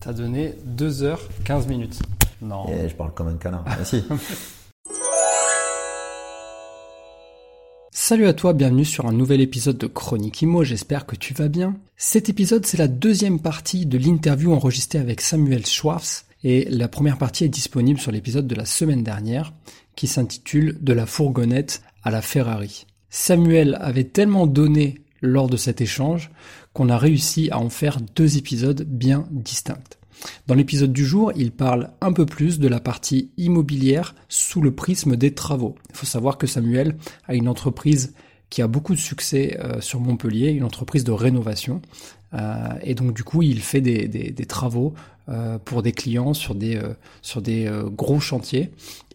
t'as donné 2h15 minutes. Non. Et je parle comme un canard. Merci. Salut à toi, bienvenue sur un nouvel épisode de Chronique Imo, j'espère que tu vas bien. Cet épisode, c'est la deuxième partie de l'interview enregistrée avec Samuel Schwartz, et la première partie est disponible sur l'épisode de la semaine dernière, qui s'intitule De la fourgonnette à la Ferrari. Samuel avait tellement donné lors de cet échange qu'on a réussi à en faire deux épisodes bien distincts. Dans l'épisode du jour, il parle un peu plus de la partie immobilière sous le prisme des travaux. Il faut savoir que Samuel a une entreprise qui a beaucoup de succès euh, sur Montpellier, une entreprise de rénovation. Euh, et donc du coup, il fait des, travaux euh, pour des clients sur des gros chantiers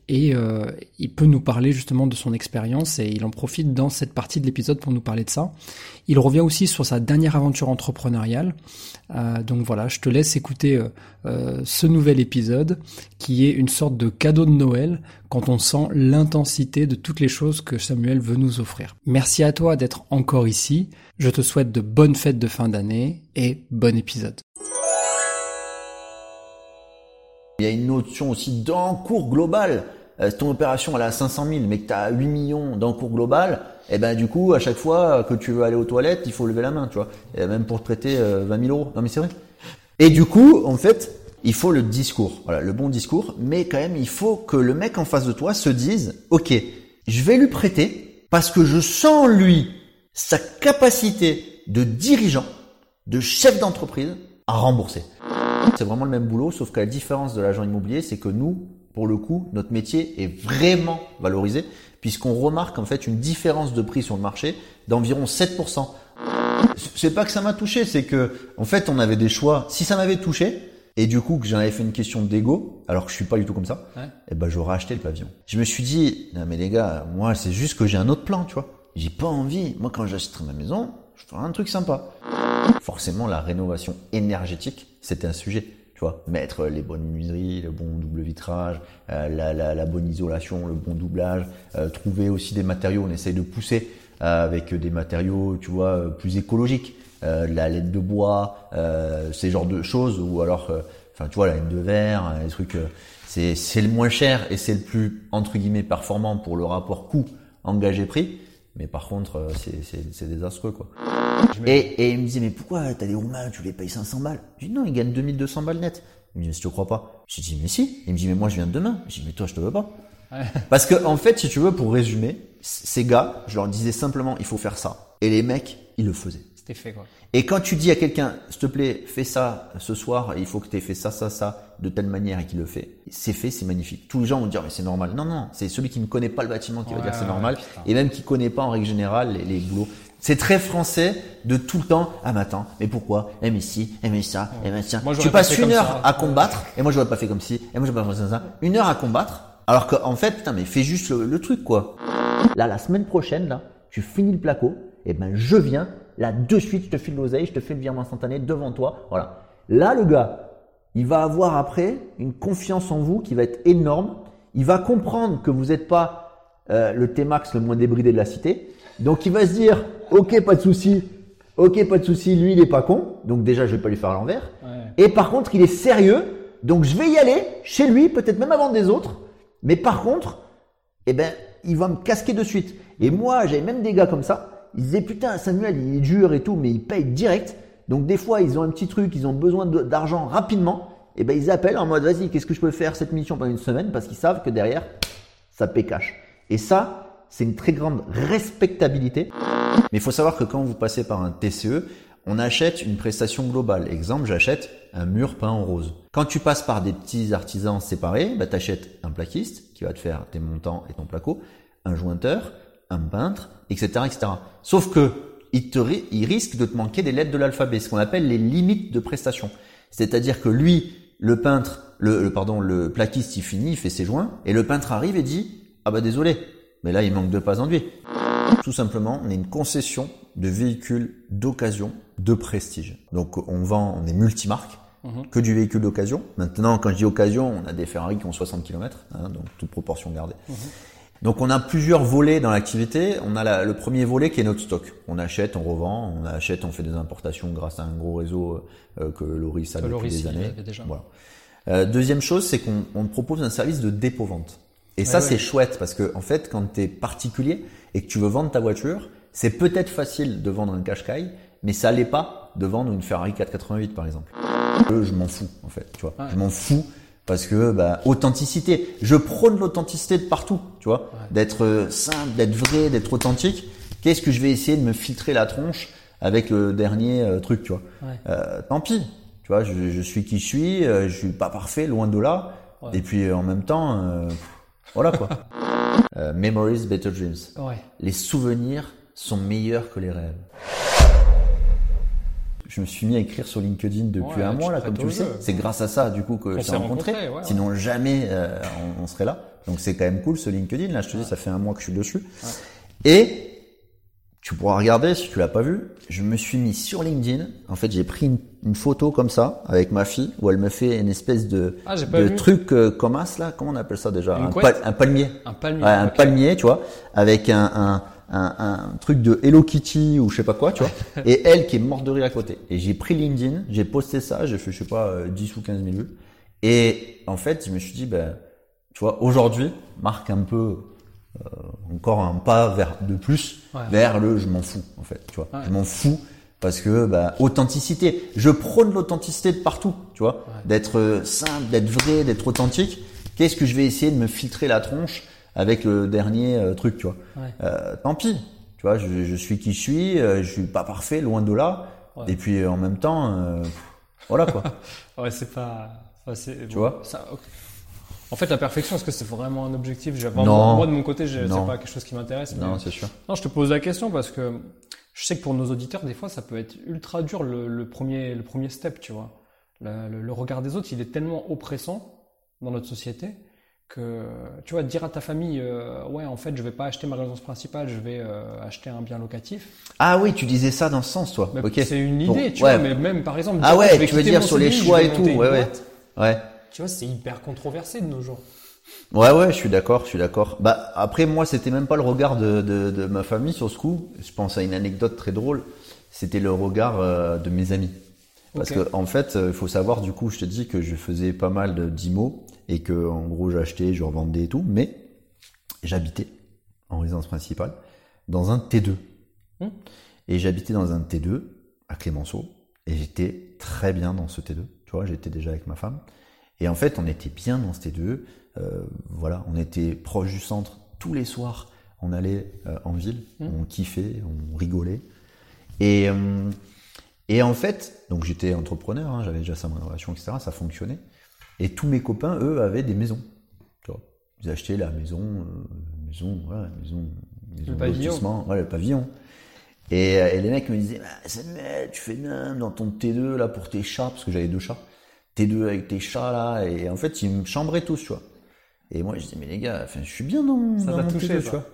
et euh, il peut nous parler justement de son expérience et il en profite dans cette partie de l'épisode pour nous parler de ça. Il revient aussi sur sa dernière aventure entrepreneuriale. Euh, donc voilà, je te laisse écouter euh, ce nouvel épisode qui est une sorte de cadeau de Noël quand on sent l'intensité de toutes les choses que Samuel veut nous offrir. Merci à toi d'être encore ici. Je te souhaite de bonnes fêtes de fin d'année et bon épisode. Il y a une notion aussi d'encours global. Euh, ton opération elle a 500 000 mais que tu as 8 millions d'encours global, et eh ben du coup à chaque fois que tu veux aller aux toilettes, il faut lever la main, tu vois. Et même pour traiter 20 euh, 000 euros. Non mais c'est vrai. Et du coup, en fait, il faut le discours, voilà, le bon discours, mais quand même il faut que le mec en face de toi se dise, ok, je vais lui prêter parce que je sens lui sa capacité de dirigeant, de chef d'entreprise à rembourser. C'est vraiment le même boulot, sauf que la différence de l'agent immobilier, c'est que nous, pour le coup, notre métier est vraiment valorisé, puisqu'on remarque en fait une différence de prix sur le marché d'environ 7%. C'est pas que ça m'a touché, c'est que en fait on avait des choix. Si ça m'avait touché, et du coup que j'en avais fait une question d'ego, alors que je suis pas du tout comme ça, et eh ben j'aurais acheté le pavillon. Je me suis dit, non mais les gars, moi c'est juste que j'ai un autre plan, tu vois. J'ai pas envie. Moi quand j'achèterai ma maison, je ferai un truc sympa. Forcément, la rénovation énergétique, c'était un sujet. Tu vois, mettre les bonnes menuiseries, le bon double vitrage, euh, la, la, la, bonne isolation, le bon doublage, euh, trouver aussi des matériaux. On essaye de pousser euh, avec des matériaux, tu vois, plus écologiques, la laine de bois, ces genres de choses, ou alors, enfin, tu vois, la laine de verre, les trucs. c'est c'est le moins cher et c'est le plus entre guillemets performant pour le rapport coût engagé prix. Mais par contre, c'est désastreux quoi. Et, et, il me disait, mais pourquoi t'as des Roumains, tu les payes 500 balles? Je dis, non, ils gagnent 2200 balles net. Il me dit, mais je te crois pas. Je dis, mais si. Il me dit, mais moi je viens de demain. Je dis, mais toi je te veux pas. Parce que en fait, si tu veux, pour résumer, ces gars, je leur disais simplement, il faut faire ça. Et les mecs, ils le faisaient. C'était fait quoi. Et quand tu dis à quelqu'un, s'il te plaît, fais ça ce soir, il faut que tu aies fait ça, ça, ça, de telle manière et qu'il le fait, c'est fait, c'est magnifique. Tous les gens vont dire, mais c'est normal. Non, non, c'est celui qui ne connaît pas le bâtiment qui va dire c'est normal. Et même qui connaît pas en règle générale les, les boulots. C'est très français de tout le temps. Ah mais attends, mais pourquoi? Eh mais si, eh mais ça, eh mais tiens. tu passes une heure à combattre, et moi je pas fait comme si, et moi je pas fait comme ça. Une heure à combattre, alors qu'en fait, putain, mais fais juste le, truc quoi. Là, la semaine prochaine, là, tu finis le placo, et ben je viens, là de suite, je te file l'oseille, je te fais le virement instantané devant toi, voilà. Là, le gars, il va avoir après une confiance en vous qui va être énorme. Il va comprendre que vous n'êtes pas euh, le T-Max le moins débridé de la cité. Donc il va se dire, ok, pas de souci. Ok, pas de souci. Lui, il est pas con. Donc déjà, je vais pas lui faire l'envers. Et par contre, il est sérieux. Donc je vais y aller chez lui, peut-être même avant des autres. Mais par contre, eh ben, il va me casquer de suite. Et moi, j'avais même des gars comme ça. Ils disaient putain, Samuel, il est dur et tout, mais il paye direct. Donc des fois, ils ont un petit truc, ils ont besoin d'argent rapidement. Et ben ils appellent en mode vas-y, qu'est-ce que je peux faire cette mission pendant une semaine? Parce qu'ils savent que derrière, ça paye cash. Et ça, c'est une très grande respectabilité. Mais il faut savoir que quand vous passez par un TCE, on achète une prestation globale. Exemple, j'achète un mur peint en rose. Quand tu passes par des petits artisans séparés, bah, tu un plaquiste qui va te faire tes montants et ton placo, un jointeur, un peintre, etc. etc. Sauf que il, te, il risque de te manquer des lettres de l'alphabet, ce qu'on appelle les limites de prestation. C'est-à-dire que lui, le peintre, le, le- pardon, le plaquiste il finit, il fait ses joints, et le peintre arrive et dit ah bah désolé, mais là il manque de pas enduit. Tout simplement, on est une concession de véhicules d'occasion de prestige. Donc on vend, on est multimarque, Mhm. que du véhicule d'occasion. Maintenant, quand je dis occasion, on a des Ferrari qui ont 60 km, hein, donc toute proportion gardée. Donc on a plusieurs volets dans l'activité. On a la- le premier volet qui est notre stock. On achète, on revend, on achète, on fait des importations grâce à un gros réseau euh, que Loris a Que depuis Loris, des années. déjà. Voilà. Euh, deuxième chose, c'est qu'on on propose un service de dépôt-vente. Et ça, Ouais, c'est chouette parce que en fait, quand tu es particulier et que tu veux vendre ta voiture, c'est peut-être facile de vendre un Qashqai, mais ça l'est pas de vendre une Ferrari 488 par exemple. Je m'en fous en fait, tu vois. Ouais. Je m'en fous parce que bah, authenticité. Je prône l'authenticité de partout, tu vois. D'être euh, simple, d'être vrai, d'être authentique. Qu'est-ce que je vais essayer de me filtrer la tronche avec le dernier euh, truc, tu vois Ouais. Euh, Tant pis, tu vois. Je, je suis qui je suis. euh, je suis pas parfait, loin de là. Ouais. Et puis en même temps, voilà quoi. Memories, better dreams. Les souvenirs sont meilleurs que les rêves. Je me suis mis à écrire sur LinkedIn depuis Ouais, un mois là, comme tu le sais. C'est grâce à ça du coup que je t'ai rencontré. ouais, ouais. Sinon jamais euh, on, on serait là. Donc c'est quand même cool ce LinkedIn. Là, je te dis, ça fait un mois que je suis dessus. Et tu pourras regarder si tu l'as pas vu. Je me suis mis sur LinkedIn. En fait, j'ai pris une, une photo comme ça avec ma fille où elle me fait une espèce de, Ah, de truc euh, comme as là. Comment on appelle ça déjà? Un, palmier. Un palmier. Ouais, un palmier, tu vois, avec un, un, un, un truc de Hello Kitty ou je sais pas quoi, tu vois, et elle qui est morte de rire à côté. Et j'ai pris LinkedIn, j'ai posté ça, j'ai fait, je sais pas, euh, 10 ou 15 000 vues. Et en fait, je me suis dit, ben, tu vois, aujourd'hui, marque un peu euh, encore un pas vers de plus Ouais. vers le je m'en fous, en fait, tu vois. Ouais. Je m'en fous parce que bah, authenticité. Je prône l'authenticité de partout, tu vois, d'être euh, simple, d'être vrai, d'être authentique. Qu'est-ce que je vais essayer de me filtrer la tronche avec le dernier euh, truc, tu vois Ouais. Euh, Tant pis, tu vois, je, je suis qui je suis, euh, je suis pas parfait, loin de là. Ouais. Et puis en même temps, euh, voilà quoi. Ouais, c'est pas. enfin, Tu vois ça-. En fait, la perfection, est-ce que c'est vraiment un objectif? Non. Moi, de mon côté, c'est pas quelque chose qui m'intéresse. non, c'est sûr. Non, je te pose la question parce que je sais que pour nos auditeurs, des fois, ça peut être ultra dur le, le premier, le premier step, tu vois. Le, le- le regard des autres, il est tellement oppressant dans notre société que, tu vois, dire à ta famille, euh, ouais, en fait, je vais pas acheter ma résidence principale, je vais euh, acheter un bien locatif. Ah oui, tu disais ça dans ce sens, toi. Mais ok. C'est une Bon, idée, tu ouais. vois, mais même par exemple, Ah ouais, je vais tu veux dire sur les choix et tout, ouais, ouais. Ouais. Tu vois, c'est hyper controversé de nos jours. Ouais, ouais, je suis d'accord, je suis d'accord. Bah, après, moi, c'était même pas le regard de, de, de ma famille sur ce coup. Je pense à une anecdote très drôle. C'était le regard euh, de mes amis. Parce que, en fait, il faut savoir, du coup, je te dis que je faisais pas mal de d'IMO et que, en gros, j'achetais, je revendais et tout, mais j'habitais en résidence principale dans un T2. Hmm. Et j'habitais dans un T2 à Clémenceau et j'étais très bien dans ce T2. Tu vois, j'étais déjà avec ma femme. Et en fait, on était bien dans ce T2. Euh, voilà, on était proche du centre tous les soirs. On allait euh, en ville, on kiffait, on rigolait. Et, euh, et en fait, donc j'étais entrepreneur, hein, j'avais déjà ça mon relation, etc. Ça fonctionnait. Et tous mes copains, eux, avaient des maisons. Tu vois, ils achetaient la maison, euh, maison, voilà, maison, maison Le pavillon. ouais, le pavillon. Et, euh, et les mecs me disaient, bah, Samuel, tu fais bien dans ton T2 là pour tes chats, parce que j'avais deux chats. T2 avec tes chats là, et en fait ils me chambraient tous, tu vois. Et moi je disais, mais les gars, enfin, je suis bien dans, Ça dans mon touché, T2, ça. tu vois.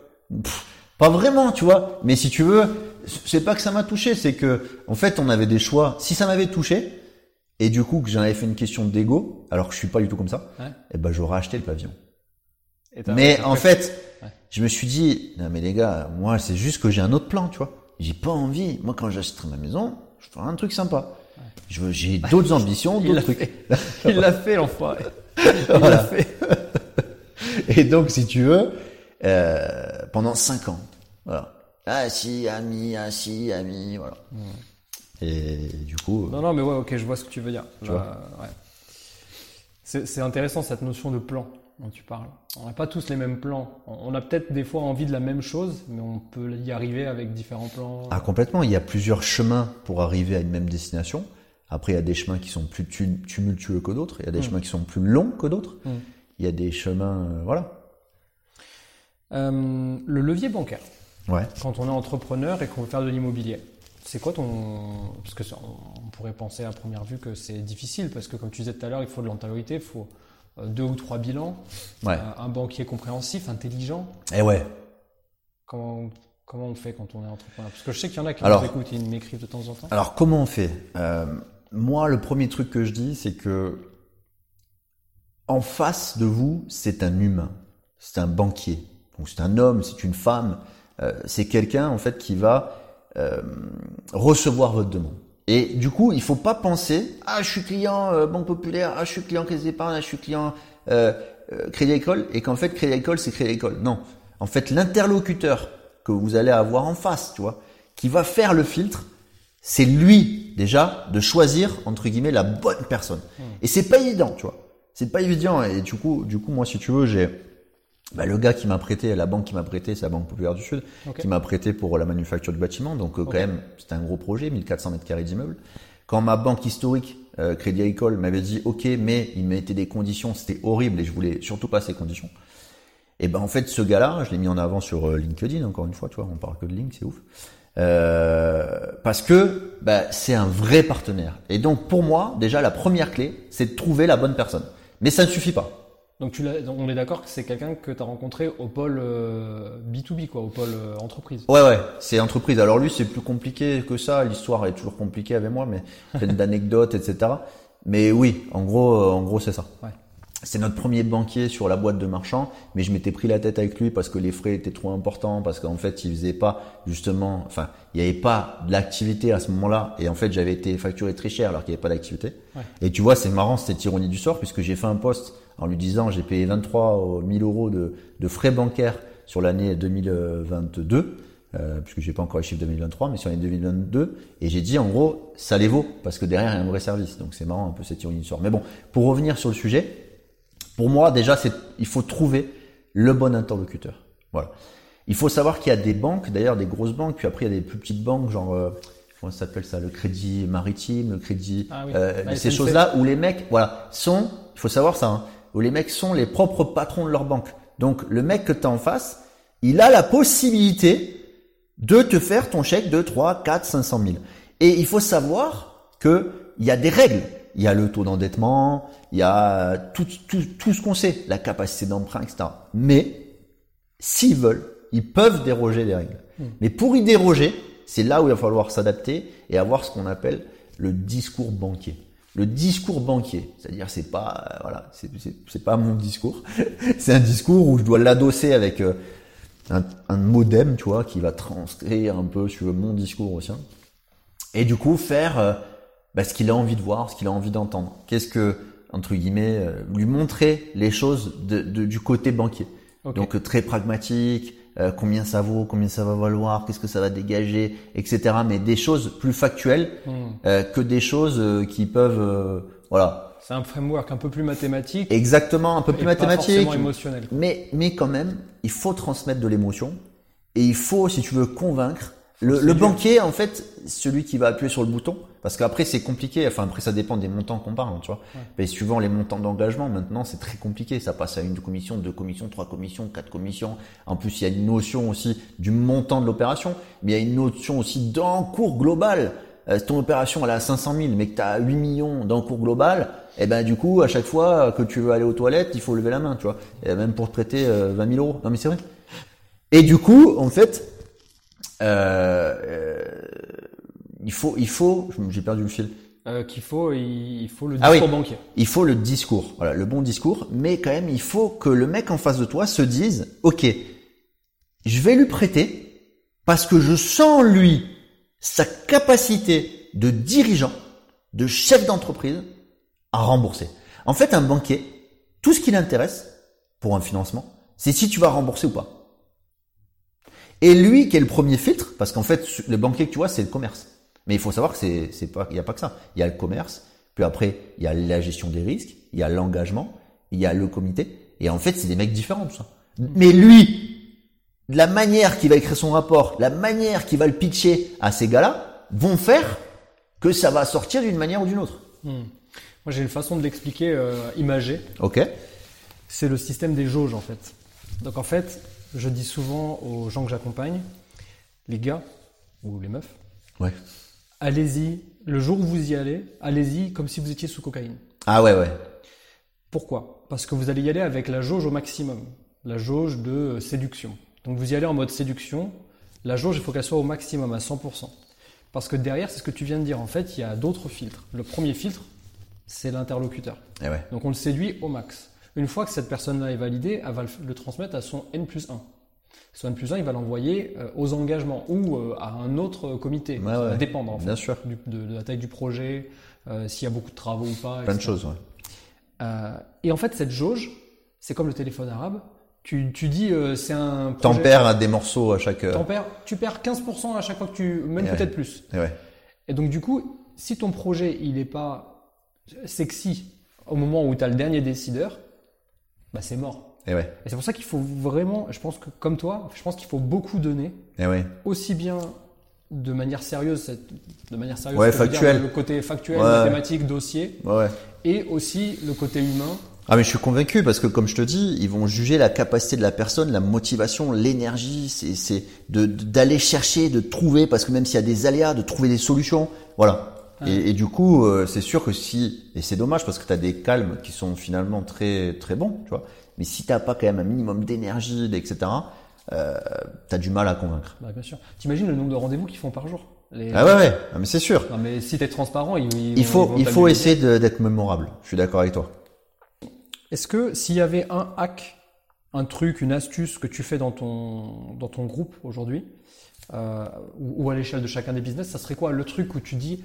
Pff, pas vraiment, tu vois. Mais si tu veux, c'est pas que ça m'a touché, c'est que en fait on avait des choix. Si ça m'avait touché, et du coup que j'en avais fait une question d'ego, alors que je suis pas du tout comme ça, Ouais. et ben j'aurais acheté le pavillon. Et Mais en fait- Ouais. je me suis dit, non mais les gars, moi c'est juste que j'ai un autre plan, tu vois. J'ai pas envie, moi quand j'achèterai ma maison, je ferai un truc sympa. J'ai d'autres ambitions, Il d'autres l'a trucs. fait. Il l'a fait, l'enfoiré. Il Voilà. l'a fait. Et donc, si tu veux, euh, pendant cinq ans, voilà. Ah si, ami, ah si, ami, voilà. Et du coup, Non, non, mais ouais, ok, je vois ce que tu veux dire. Tu Là, ouais. C'est intéressant cette notion de plan dont tu parles. On n'a pas tous les mêmes plans. On a peut-être des fois envie de la même chose, mais on peut y arriver avec différents plans. ah complètement, il y a plusieurs chemins pour arriver à une même destination. Après, il y a des chemins qui sont plus tu- tumultueux que d'autres. Il y a des Mm. chemins qui sont plus longs que d'autres. Mm. Il y a des chemins, euh, voilà. Euh, le levier bancaire, Ouais. quand on est entrepreneur et qu'on veut faire de l'immobilier. C'est quoi ton. Parce que ça, on pourrait penser à première vue que c'est difficile, parce que comme tu disais tout à l'heure, il faut de l'antériorité, il faut euh, deux ou trois bilans, Ouais. un un banquier compréhensif, intelligent. Et ouais. Comment, comment on fait quand on est entrepreneur? Parce que je sais qu'il y en a qui Alors- nous écoutent et ils m'écrivent de temps en temps. Alors comment on fait? Euh, Moi, le premier truc que je dis, c'est que en face de vous, c'est un humain, c'est un banquier. Donc c'est un homme, c'est une femme, euh, c'est quelqu'un en fait qui va euh, recevoir votre demande. Et du coup, il faut pas penser ah je suis client euh, Banque Populaire, ah je suis client Caisse d'Épargne, ah je suis client euh, euh, Crédit Agricole et qu'en fait Crédit Agricole c'est Crédit Agricole. Non, en fait l'interlocuteur que vous allez avoir en face, tu vois, qui va faire le filtre, c'est lui déjà de choisir entre guillemets la bonne personne. Et c'est pas évident, tu vois. C'est pas évident et du coup, du coup moi si tu veux, j'ai bah, le gars qui m'a prêté, la banque qui m'a prêté, c'est la Banque Populaire du Sud, qui m'a prêté pour la manufacture du bâtiment. Donc euh, quand même, c'était un gros projet, 1400 mètres carrés d'immeuble. Quand ma banque historique, euh, Crédit Agricole, m'avait dit OK, mais il mettait des conditions, c'était horrible et je voulais surtout pas ces conditions. Et ben en fait, ce gars-là, je l'ai mis en avant sur euh, LinkedIn encore une fois, tu vois, on parle que de Link, c'est ouf. Euh, parce que bah, c'est un vrai partenaire. Et donc pour moi, déjà la première clé, c'est de trouver la bonne personne. Mais ça ne suffit pas. Donc, tu on est d'accord que c'est quelqu'un que tu as rencontré au pôle euh, B2B, quoi, au pôle euh, entreprise. Ouais, ouais, c'est entreprise. Alors lui, c'est plus compliqué que ça. L'histoire est toujours compliquée avec moi, mais pleine d'anecdotes, etc. Mais oui, en gros, euh, en gros, c'est ça. Ouais. C'est notre premier banquier sur la boîte de marchand, mais je m'étais pris la tête avec lui parce que les frais étaient trop importants, parce qu'en fait, il faisait pas justement, enfin, il n'y avait pas de l'activité à ce moment-là, et en fait, j'avais été facturé très cher alors qu'il n'y avait pas d'activité. Ouais. Et tu vois, c'est marrant cette ironie du sort, puisque j'ai fait un post en lui disant, j'ai payé 23 000 euros de, de frais bancaires sur l'année 2022, euh, puisque j'ai pas encore les chiffres 2023, mais sur l'année 2022, et j'ai dit, en gros, ça les vaut, parce que derrière, il y a un vrai service. Donc c'est marrant un peu cette ironie du sort. Mais bon, pour revenir sur le sujet, pour moi, déjà, c'est, il faut trouver le bon interlocuteur. Voilà. Il faut savoir qu'il y a des banques, d'ailleurs des grosses banques, puis après il y a des plus petites banques, genre euh, comment ça s'appelle ça, le crédit maritime, le crédit, Ah oui. euh, La ces choses-là où les mecs, voilà, sont, il faut savoir ça, hein, où les mecs sont les propres patrons de leur banque. Donc le mec que tu as en face, il a la possibilité de te faire ton chèque de 3, 4, 500 000. Et il faut savoir que il y a des règles. Il y a le taux d'endettement, il y a tout, tout, tout ce qu'on sait, la capacité d'emprunt, etc. Mais s'ils veulent, ils peuvent déroger des règles. Mais pour y déroger, c'est là où il va falloir s'adapter et avoir ce qu'on appelle le discours banquier. Le discours banquier, c'est-à-dire c'est pas euh, voilà, c'est pas mon discours, c'est un discours où je dois l'adosser avec euh, un, un modem, tu vois, qui va transcrire un peu sur mon discours au sien. Et du coup, faire euh, bah, ce qu'il a envie de voir, ce qu'il a envie d'entendre. Qu'est-ce que, entre guillemets, euh, lui montrer les choses de, de- du côté banquier. Ok. Donc euh, très pragmatique, euh, combien ça vaut, combien ça va valoir, qu'est-ce que ça va dégager, etc. Mais des choses plus factuelles Hmm. euh, que des choses euh, qui peuvent, euh, voilà, C'est un framework un peu plus mathématique exactement un peu et plus pas mathématique. forcément émotionnel. quoi. Mais, mais quand même, il faut transmettre de l'émotion et il faut, si tu veux, convaincre. Le, le banquier, en fait, celui qui va appuyer sur le bouton, parce qu'après c'est compliqué. Enfin après ça dépend des montants qu'on parle, tu vois. Mais suivant les montants d'engagement, maintenant c'est très compliqué. Ça passe à une commission, deux commissions, trois commissions, quatre commissions. En plus il y a une notion aussi du montant de l'opération, mais il y a une notion aussi d'encours global. Euh, ton opération elle est à 500 000, mais que tu as 8 millions d'encours global, et ben du coup à chaque fois que tu veux aller aux toilettes, il faut lever la main, tu vois. Et même pour te prêter euh, 20 000 euros. Non mais c'est vrai. Et du coup, en fait, euh, euh, il faut, il faut, j'ai perdu le fil. Euh, qu'il faut, il il faut le Ah discours oui. banquier. Il faut le discours, voilà, le bon discours, mais quand même, il faut que le mec en face de toi se dise, ok, je vais lui prêter parce que je sens en lui sa capacité de dirigeant, de chef d'entreprise à rembourser. En fait, un banquier, tout ce qui l'intéresse pour un financement, c'est si tu vas rembourser ou pas. Et lui qui est le premier filtre, parce qu'en fait, le banquier que tu vois, c'est le commerce. Mais il faut savoir que c'est, c'est pas, il n'y a pas que ça. Il y a le commerce, puis après, il y a la gestion des risques, il y a l'engagement, il y a le comité. Et en fait, c'est des mecs différents, tout ça. Mais lui, la manière qu'il va écrire son rapport, la manière qu'il va le pitcher à ces gars-là, vont faire que ça va sortir d'une manière ou d'une autre. Hmm. Moi, j'ai une façon de l'expliquer euh, imagée. Ok? C'est le système des jauges en fait. Donc en fait, je dis souvent aux gens que j'accompagne, les gars ou les meufs, Ouais. Allez-y, le jour où vous y allez, allez-y comme si vous étiez sous cocaïne. Ah ouais, ouais. Pourquoi? Parce que vous allez y aller avec la jauge au maximum, la jauge de séduction. Donc vous y allez en mode séduction, la jauge, il faut qu'elle soit au maximum, à 100%. Parce que derrière, c'est ce que tu viens de dire, en fait, il y a d'autres filtres. Le premier filtre, c'est l'interlocuteur. Ouais. Donc on le séduit au max. Une fois que cette personne-là est validée, elle va le, transmettre à son N plus 1. Son N plus 1, il va l'envoyer euh, aux engagements ou euh, à un autre comité. Ouais, Ça va ouais. dépendre en fait, Bien sûr. du- de, de la taille du projet, euh, s'il y a beaucoup de travaux ou pas. Plein de choses, ouais. Euh, et en fait, cette jauge, c'est comme le téléphone arabe. Tu, tu dis, euh, c'est un T'en perds des morceaux à chaque. perds- tu perds 15% à chaque fois que tu, même Et peut-être plus. Et. Et donc du coup, si ton projet il est pas sexy au moment où tu as le dernier décideur, bah c'est mort. Et ouais. Et c'est pour ça qu'il faut vraiment, je pense que comme toi, je pense qu'il faut beaucoup donner, Et ouais. aussi bien de manière sérieuse, de manière sérieuse, Ouais, dire factuel. le côté factuel, Ouais. mathématique, dossier, Ouais, et aussi le côté humain. Ah mais je suis convaincu parce que comme je te dis, ils vont juger la capacité de la personne, la motivation, l'énergie, c'est d'aller chercher, de trouver parce que même s'il y a des aléas, de trouver des solutions, voilà. Et, et du coup, euh, c'est sûr que si et c'est dommage parce que tu as des calmes qui sont finalement très très bons, tu vois. Mais si t'as pas quand même un minimum d'énergie, etc., euh, t'as du mal à convaincre. Bah, bien sûr. T'imagines le nombre de rendez-vous qu'ils font par jour? Les- Ah ouais ouais, Ah, mais c'est sûr. Non mais si t'es transparent, ils, ils Il faut ils vont il faut t'amuser. essayer d'être mémorable. Je suis d'accord avec toi. Est-ce que s'il y avait un hack, un truc, une astuce que tu fais dans ton, dans ton groupe aujourd'hui, euh, ou, ou à l'échelle de chacun des business, ça serait quoi? Le truc où tu dis,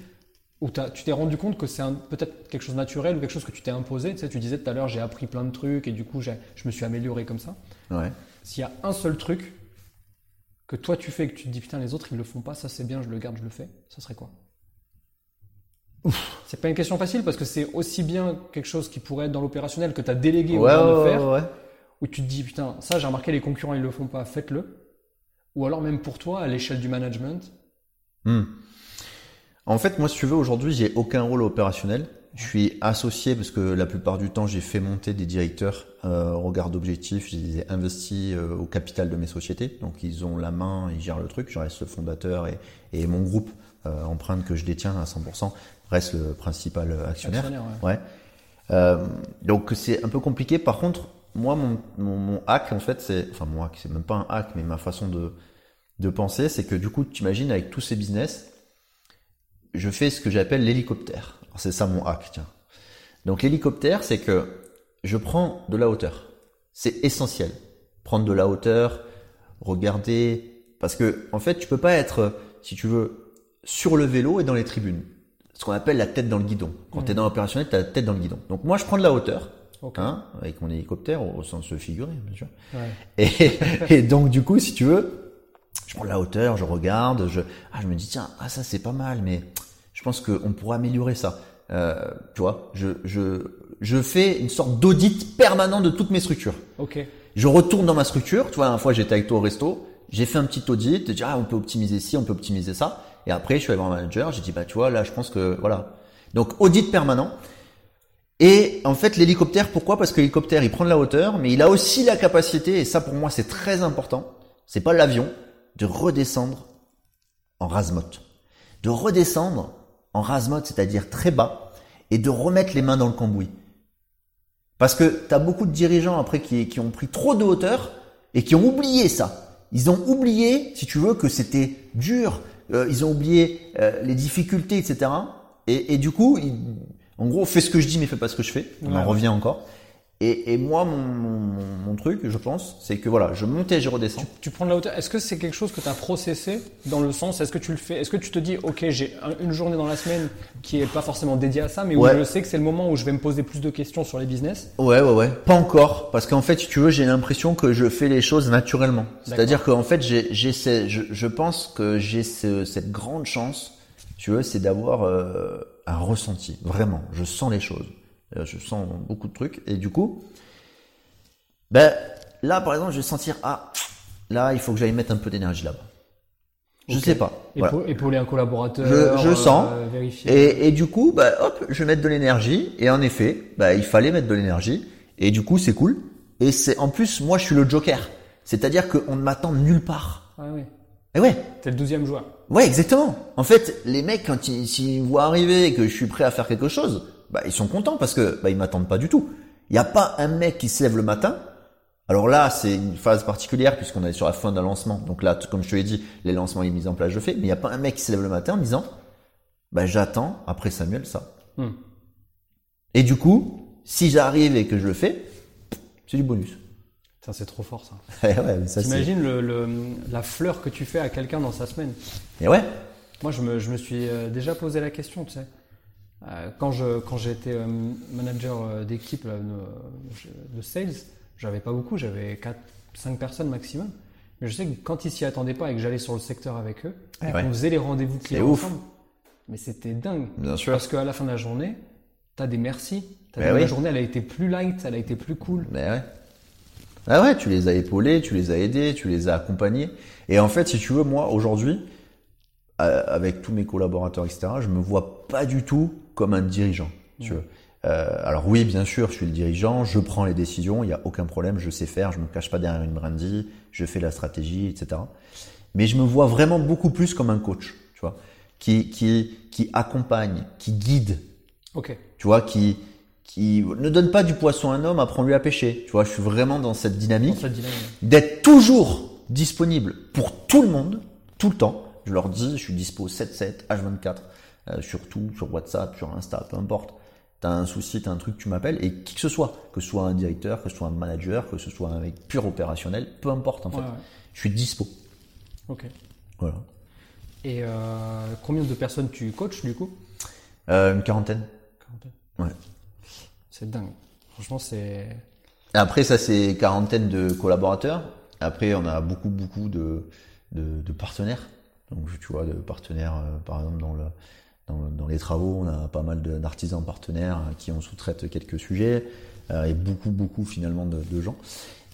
où tu t'es rendu compte que c'est peut-être quelque chose de naturel ou quelque chose que tu t'es imposé Tu sais, tu disais tout à l'heure, j'ai appris plein de trucs et du coup, je me suis amélioré comme ça. Ouais. S'il y a un seul truc que toi tu fais et que tu te dis, putain, les autres ils le font pas, ça c'est bien, je le garde, je le fais, ça serait quoi? C'est pas une question facile parce que c'est aussi bien quelque chose qui pourrait être dans l'opérationnel que tu as délégué aux Ouais, gens de ouais, faire, ouais, ouais. où tu te dis putain, ça j'ai remarqué les concurrents ils le font pas, faites-le. Ou alors même pour toi à l'échelle du management. Hmm. En fait, moi, si tu veux, aujourd'hui, j'ai aucun rôle opérationnel. Je suis associé parce que la plupart du temps, j'ai fait monter des directeurs euh, au regard d'objectifs. Je les ai investis euh, au capital de mes sociétés. Donc, ils ont la main, ils gèrent le truc. Je reste le fondateur et, et mon groupe, euh, empreinte que je détiens à 100%, reste le principal actionnaire. Actionnaire, ouais. Ouais. Euh, donc c'est un peu compliqué. Par contre, moi, mon, mon, mon hack, en fait, c'est, enfin mon hack, c'est même pas un hack, mais ma façon de de penser, c'est que du coup, tu imagines avec tous ces business, je fais ce que j'appelle l'hélicoptère. C'est ça mon hack, tiens. Donc l'hélicoptère, c'est que je prends de la hauteur. C'est essentiel. Prendre de la hauteur, regarder, parce que en fait, tu peux pas être, si tu veux, sur le vélo et dans les tribunes. Ce qu'on appelle la tête dans le guidon. Quand tu es dans l'opérationnel, tu as la tête dans le guidon. Donc moi, je prends de la hauteur, hein, avec mon hélicoptère, au, au sens figuré, bien sûr. Ouais. Et, et donc du coup, si tu veux, je prends de la hauteur, je regarde, je, ah, je me dis tiens, ah ça c'est pas mal, mais je pense qu'on pourrait améliorer ça. Euh, tu vois, je, je, je fais une sorte d'audit permanent de toutes mes structures. Ok. Je retourne dans ma structure. Tu vois, une fois j'étais avec toi au resto, j'ai fait un petit audit, de dire ah on peut optimiser ci, on peut optimiser ça. Et après je suis allé voir mon manager, j'ai dit bah tu vois là je pense que voilà. Donc audit permanent. Et en fait l'hélicoptère pourquoi? Parce que l'hélicoptère il prend de la hauteur, mais il a aussi la capacité et ça pour moi c'est très important. C'est pas l'avion de redescendre en rasemote, de redescendre en rasemote, c'est-à-dire très bas, et de remettre les mains dans le cambouis. Parce que tu as beaucoup de dirigeants après qui, qui ont pris trop de hauteur et qui ont oublié ça. Ils ont oublié, si tu veux, que c'était dur. Euh, ils ont oublié euh, les difficultés, etc. Et, et du coup, ils- en gros, fais ce que je dis, mais fais pas ce que je fais. On Ouais, en ouais. revient encore. Et, et moi, mon, mon, mon- truc, je pense, c'est que voilà, je monte et je redescends. Tu prends de la hauteur. Est-ce que c'est quelque chose que tu as processé dans le sens Est-ce que tu le fais Est-ce que tu te dis ok j'ai un- une journée dans la semaine qui est pas forcément dédiée à ça, mais où Ouais. je sais que c'est le moment où je vais me poser plus de questions sur les business? Ouais, ouais, ouais. Pas encore, parce qu'en fait, si tu veux, j'ai l'impression que je fais les choses naturellement. C'est-à-dire qu'en fait, j'ai, je, je pense que j'ai ce- cette grande chance, tu veux, c'est d'avoir euh, un ressenti. Vraiment, je sens les choses. Euh, Je sens beaucoup de trucs, et du coup, ben là, par exemple, je vais sentir ah, là, il faut que j'aille mettre un peu d'énergie là-bas. Je sais pas. Voilà. Épa- Épauler un collaborateur. Je- je euh, sens. Vérifier. Et, et du coup, bah, hop, je vais mettre de l'énergie. Et en effet, bah, il fallait mettre de l'énergie. Et du coup, c'est cool. Et c'est en plus, moi, je suis le joker. C'est-à-dire qu'on ne m'attend nulle part. Ah oui. Et ouais, T'es le douzième joueur. ouais, exactement. En fait, les mecs, quand ils, s'ils voient arriver et que je suis prêt à faire quelque chose, bah, ils sont contents parce que, bah, ils m'attendent pas du tout. Il n'y a pas un mec qui se lève le matin. Alors là, c'est une phase particulière puisqu'on est sur la fin d'un lancement. Donc là, comme je te l'ai dit, les lancements et les mises en place, je fais. Mais il n'y a pas un mec qui se lève le matin en disant, bah, j'attends après Samuel ça. Hmm. Et du coup, si j'arrive et que je le fais, c'est du bonus. Ça, c'est trop fort, ça. ouais, ça, T'imagines le, le- la fleur que tu fais à quelqu'un dans sa semaine? Et ouais. Moi, je me, je me suis euh, déjà posé la question, tu sais. Euh, quand je quand été euh, manager euh, d'équipe de, sales, j'avais pas beaucoup, j'avais 4 5 personnes maximum. Mais je sais que quand ils s'y attendaient pas et que j'allais sur le secteur avec eux, Eh et ouais. qu'on faisait les rendez-vous clients ouf. ensemble, mais c'était dingue. Bien sûr. Parce qu'à la fin de la journée, t'as des merci. T'as Ben dit, oui. La journée, elle a été plus light, elle a été plus cool. Mais ouais. Ah ouais, tu les as épaulés, tu les as aidés, tu les as accompagnés. Et en fait, si tu veux, moi, aujourd'hui, avec tous mes collaborateurs, etc., je me vois pas du tout comme un dirigeant. Tu veux. Euh, alors oui, bien sûr, je suis le dirigeant, je prends les décisions, il n'y a aucun problème, je sais faire, je me cache pas derrière une brindille, je fais la stratégie, etc. Mais je me vois vraiment beaucoup plus comme un coach, tu vois, qui, qui, qui accompagne, qui guide, Ok. tu vois, qui, qui ne donne pas du poisson à un homme, apprends-lui à pêcher. Tu vois, je suis vraiment dans cette Dans dynamique cette dynamique. d'être toujours disponible pour tout le monde, tout le temps. Je leur dis, je suis dispo 7-7, H24, euh, sur tout, sur WhatsApp, sur Insta, peu importe. T'as un souci, t'as un truc, tu m'appelles, et qui que ce soit, que ce soit un directeur, que ce soit un manager, que ce soit un mec pur opérationnel, peu importe en fait. Ouais, ouais. Je suis dispo. Ok. Voilà. Et euh, combien de personnes tu coaches du coup? Euh, une quarantaine. Ouais. C'est dingue. Franchement, c'est. Après, ça, c'est quarantaine de collaborateurs. Après, on a beaucoup, beaucoup de, de, de partenaires. Donc, tu vois, de partenaires, euh, par exemple, dans, le, dans, le- dans les travaux, on a pas mal d'artisans partenaires euh, qui on sous-traite quelques sujets, euh, et beaucoup, beaucoup, finalement, de, de gens.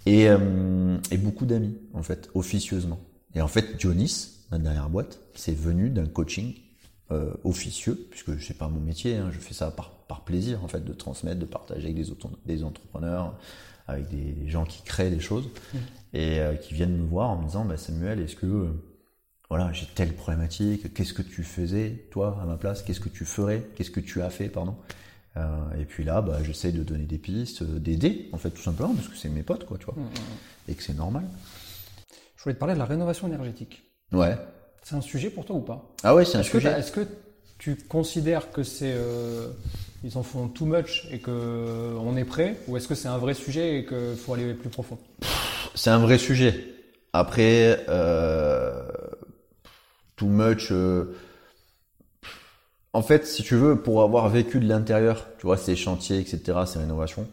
Et, euh, et beaucoup d'amis, en fait, officieusement. Et en fait, Dionys, ma dernière boîte, c'est venu d'un coaching euh, officieux, puisque c'est pas mon métier, hein, je fais ça par, par plaisir en fait, de transmettre, de partager avec des, auto- des entrepreneurs, avec des gens qui créent des choses et euh, qui viennent me voir en me disant, bah, Samuel, est-ce que euh, voilà, j'ai telle problématique, qu'est-ce que tu faisais toi à ma place, qu'est-ce que tu ferais, qu'est-ce que tu as fait, pardon. Euh, et puis là, bah, j'essaie de donner des pistes, euh, d'aider en fait tout simplement parce que c'est mes potes quoi, tu vois, et que c'est normal. Je voulais te parler de la rénovation énergétique. Ouais. C'est un sujet pour toi ou pas? Ah ouais, c'est un sujet. est-ce que tu considères que c'est euh, ils en font too much et que euh, on est prêt, ou est-ce que c'est un vrai sujet et qu'il faut aller plus profond? C'est un vrai sujet. Après, euh, too much. euh, en fait, si tu veux, pour avoir vécu de l'intérieur, tu vois, ces chantiers, etc., ces rénovations,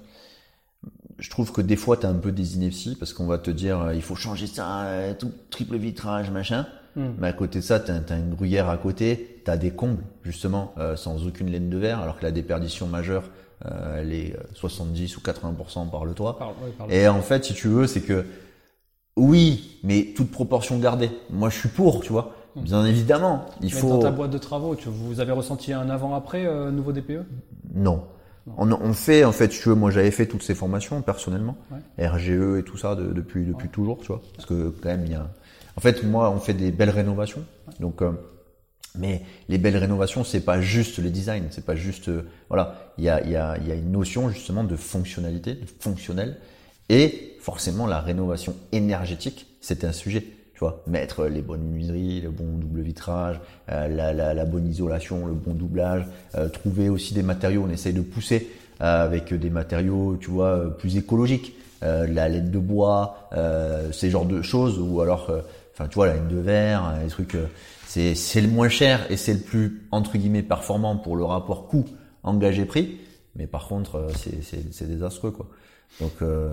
je trouve que des fois, tu as un peu des inepties parce qu'on va te dire, euh, il faut changer ça, euh, tout triple vitrage, machin. Hmm. Mais à côté de ça, tu as, une gruyère à côté, tu as des combles, justement, euh, sans aucune laine de verre, alors que la déperdition majeure, euh, elle est euh, 70 ou 80% par le toit. Et en fait, si tu veux, c'est que oui, mais toute proportion gardée. Moi, je suis pour, tu vois. Bien évidemment, il Mais faut. dans ta boîte de travaux, tu, vous avez ressenti un avant-après euh, nouveau DPE Non. On, on fait, en fait, tu veux, moi j'avais fait toutes ces formations personnellement, RGE et tout ça de- depuis depuis toujours, tu vois. Parce que quand même, il y a. En fait, moi, on fait des belles rénovations, donc. euh, mais les belles rénovations, c'est pas juste les designs, c'est pas juste, euh, voilà, il y a, y, a, il y a une notion justement de fonctionnalité, de fonctionnel, et forcément la rénovation énergétique, c'était un sujet, tu vois, mettre les bonnes menuiseries, le bon double vitrage, euh, la, la, la bonne isolation, le bon doublage, euh, trouver aussi des matériaux, on essaye de pousser euh, avec des matériaux, tu vois, euh, plus écologiques, euh, la laine de bois, ces genres de choses, ou alors, enfin, tu vois, la laine de verre, les trucs. c'est c'est le moins cher et c'est le plus entre guillemets performant pour le rapport coût engagé prix mais par contre c'est c'est c'est désastreux quoi donc euh,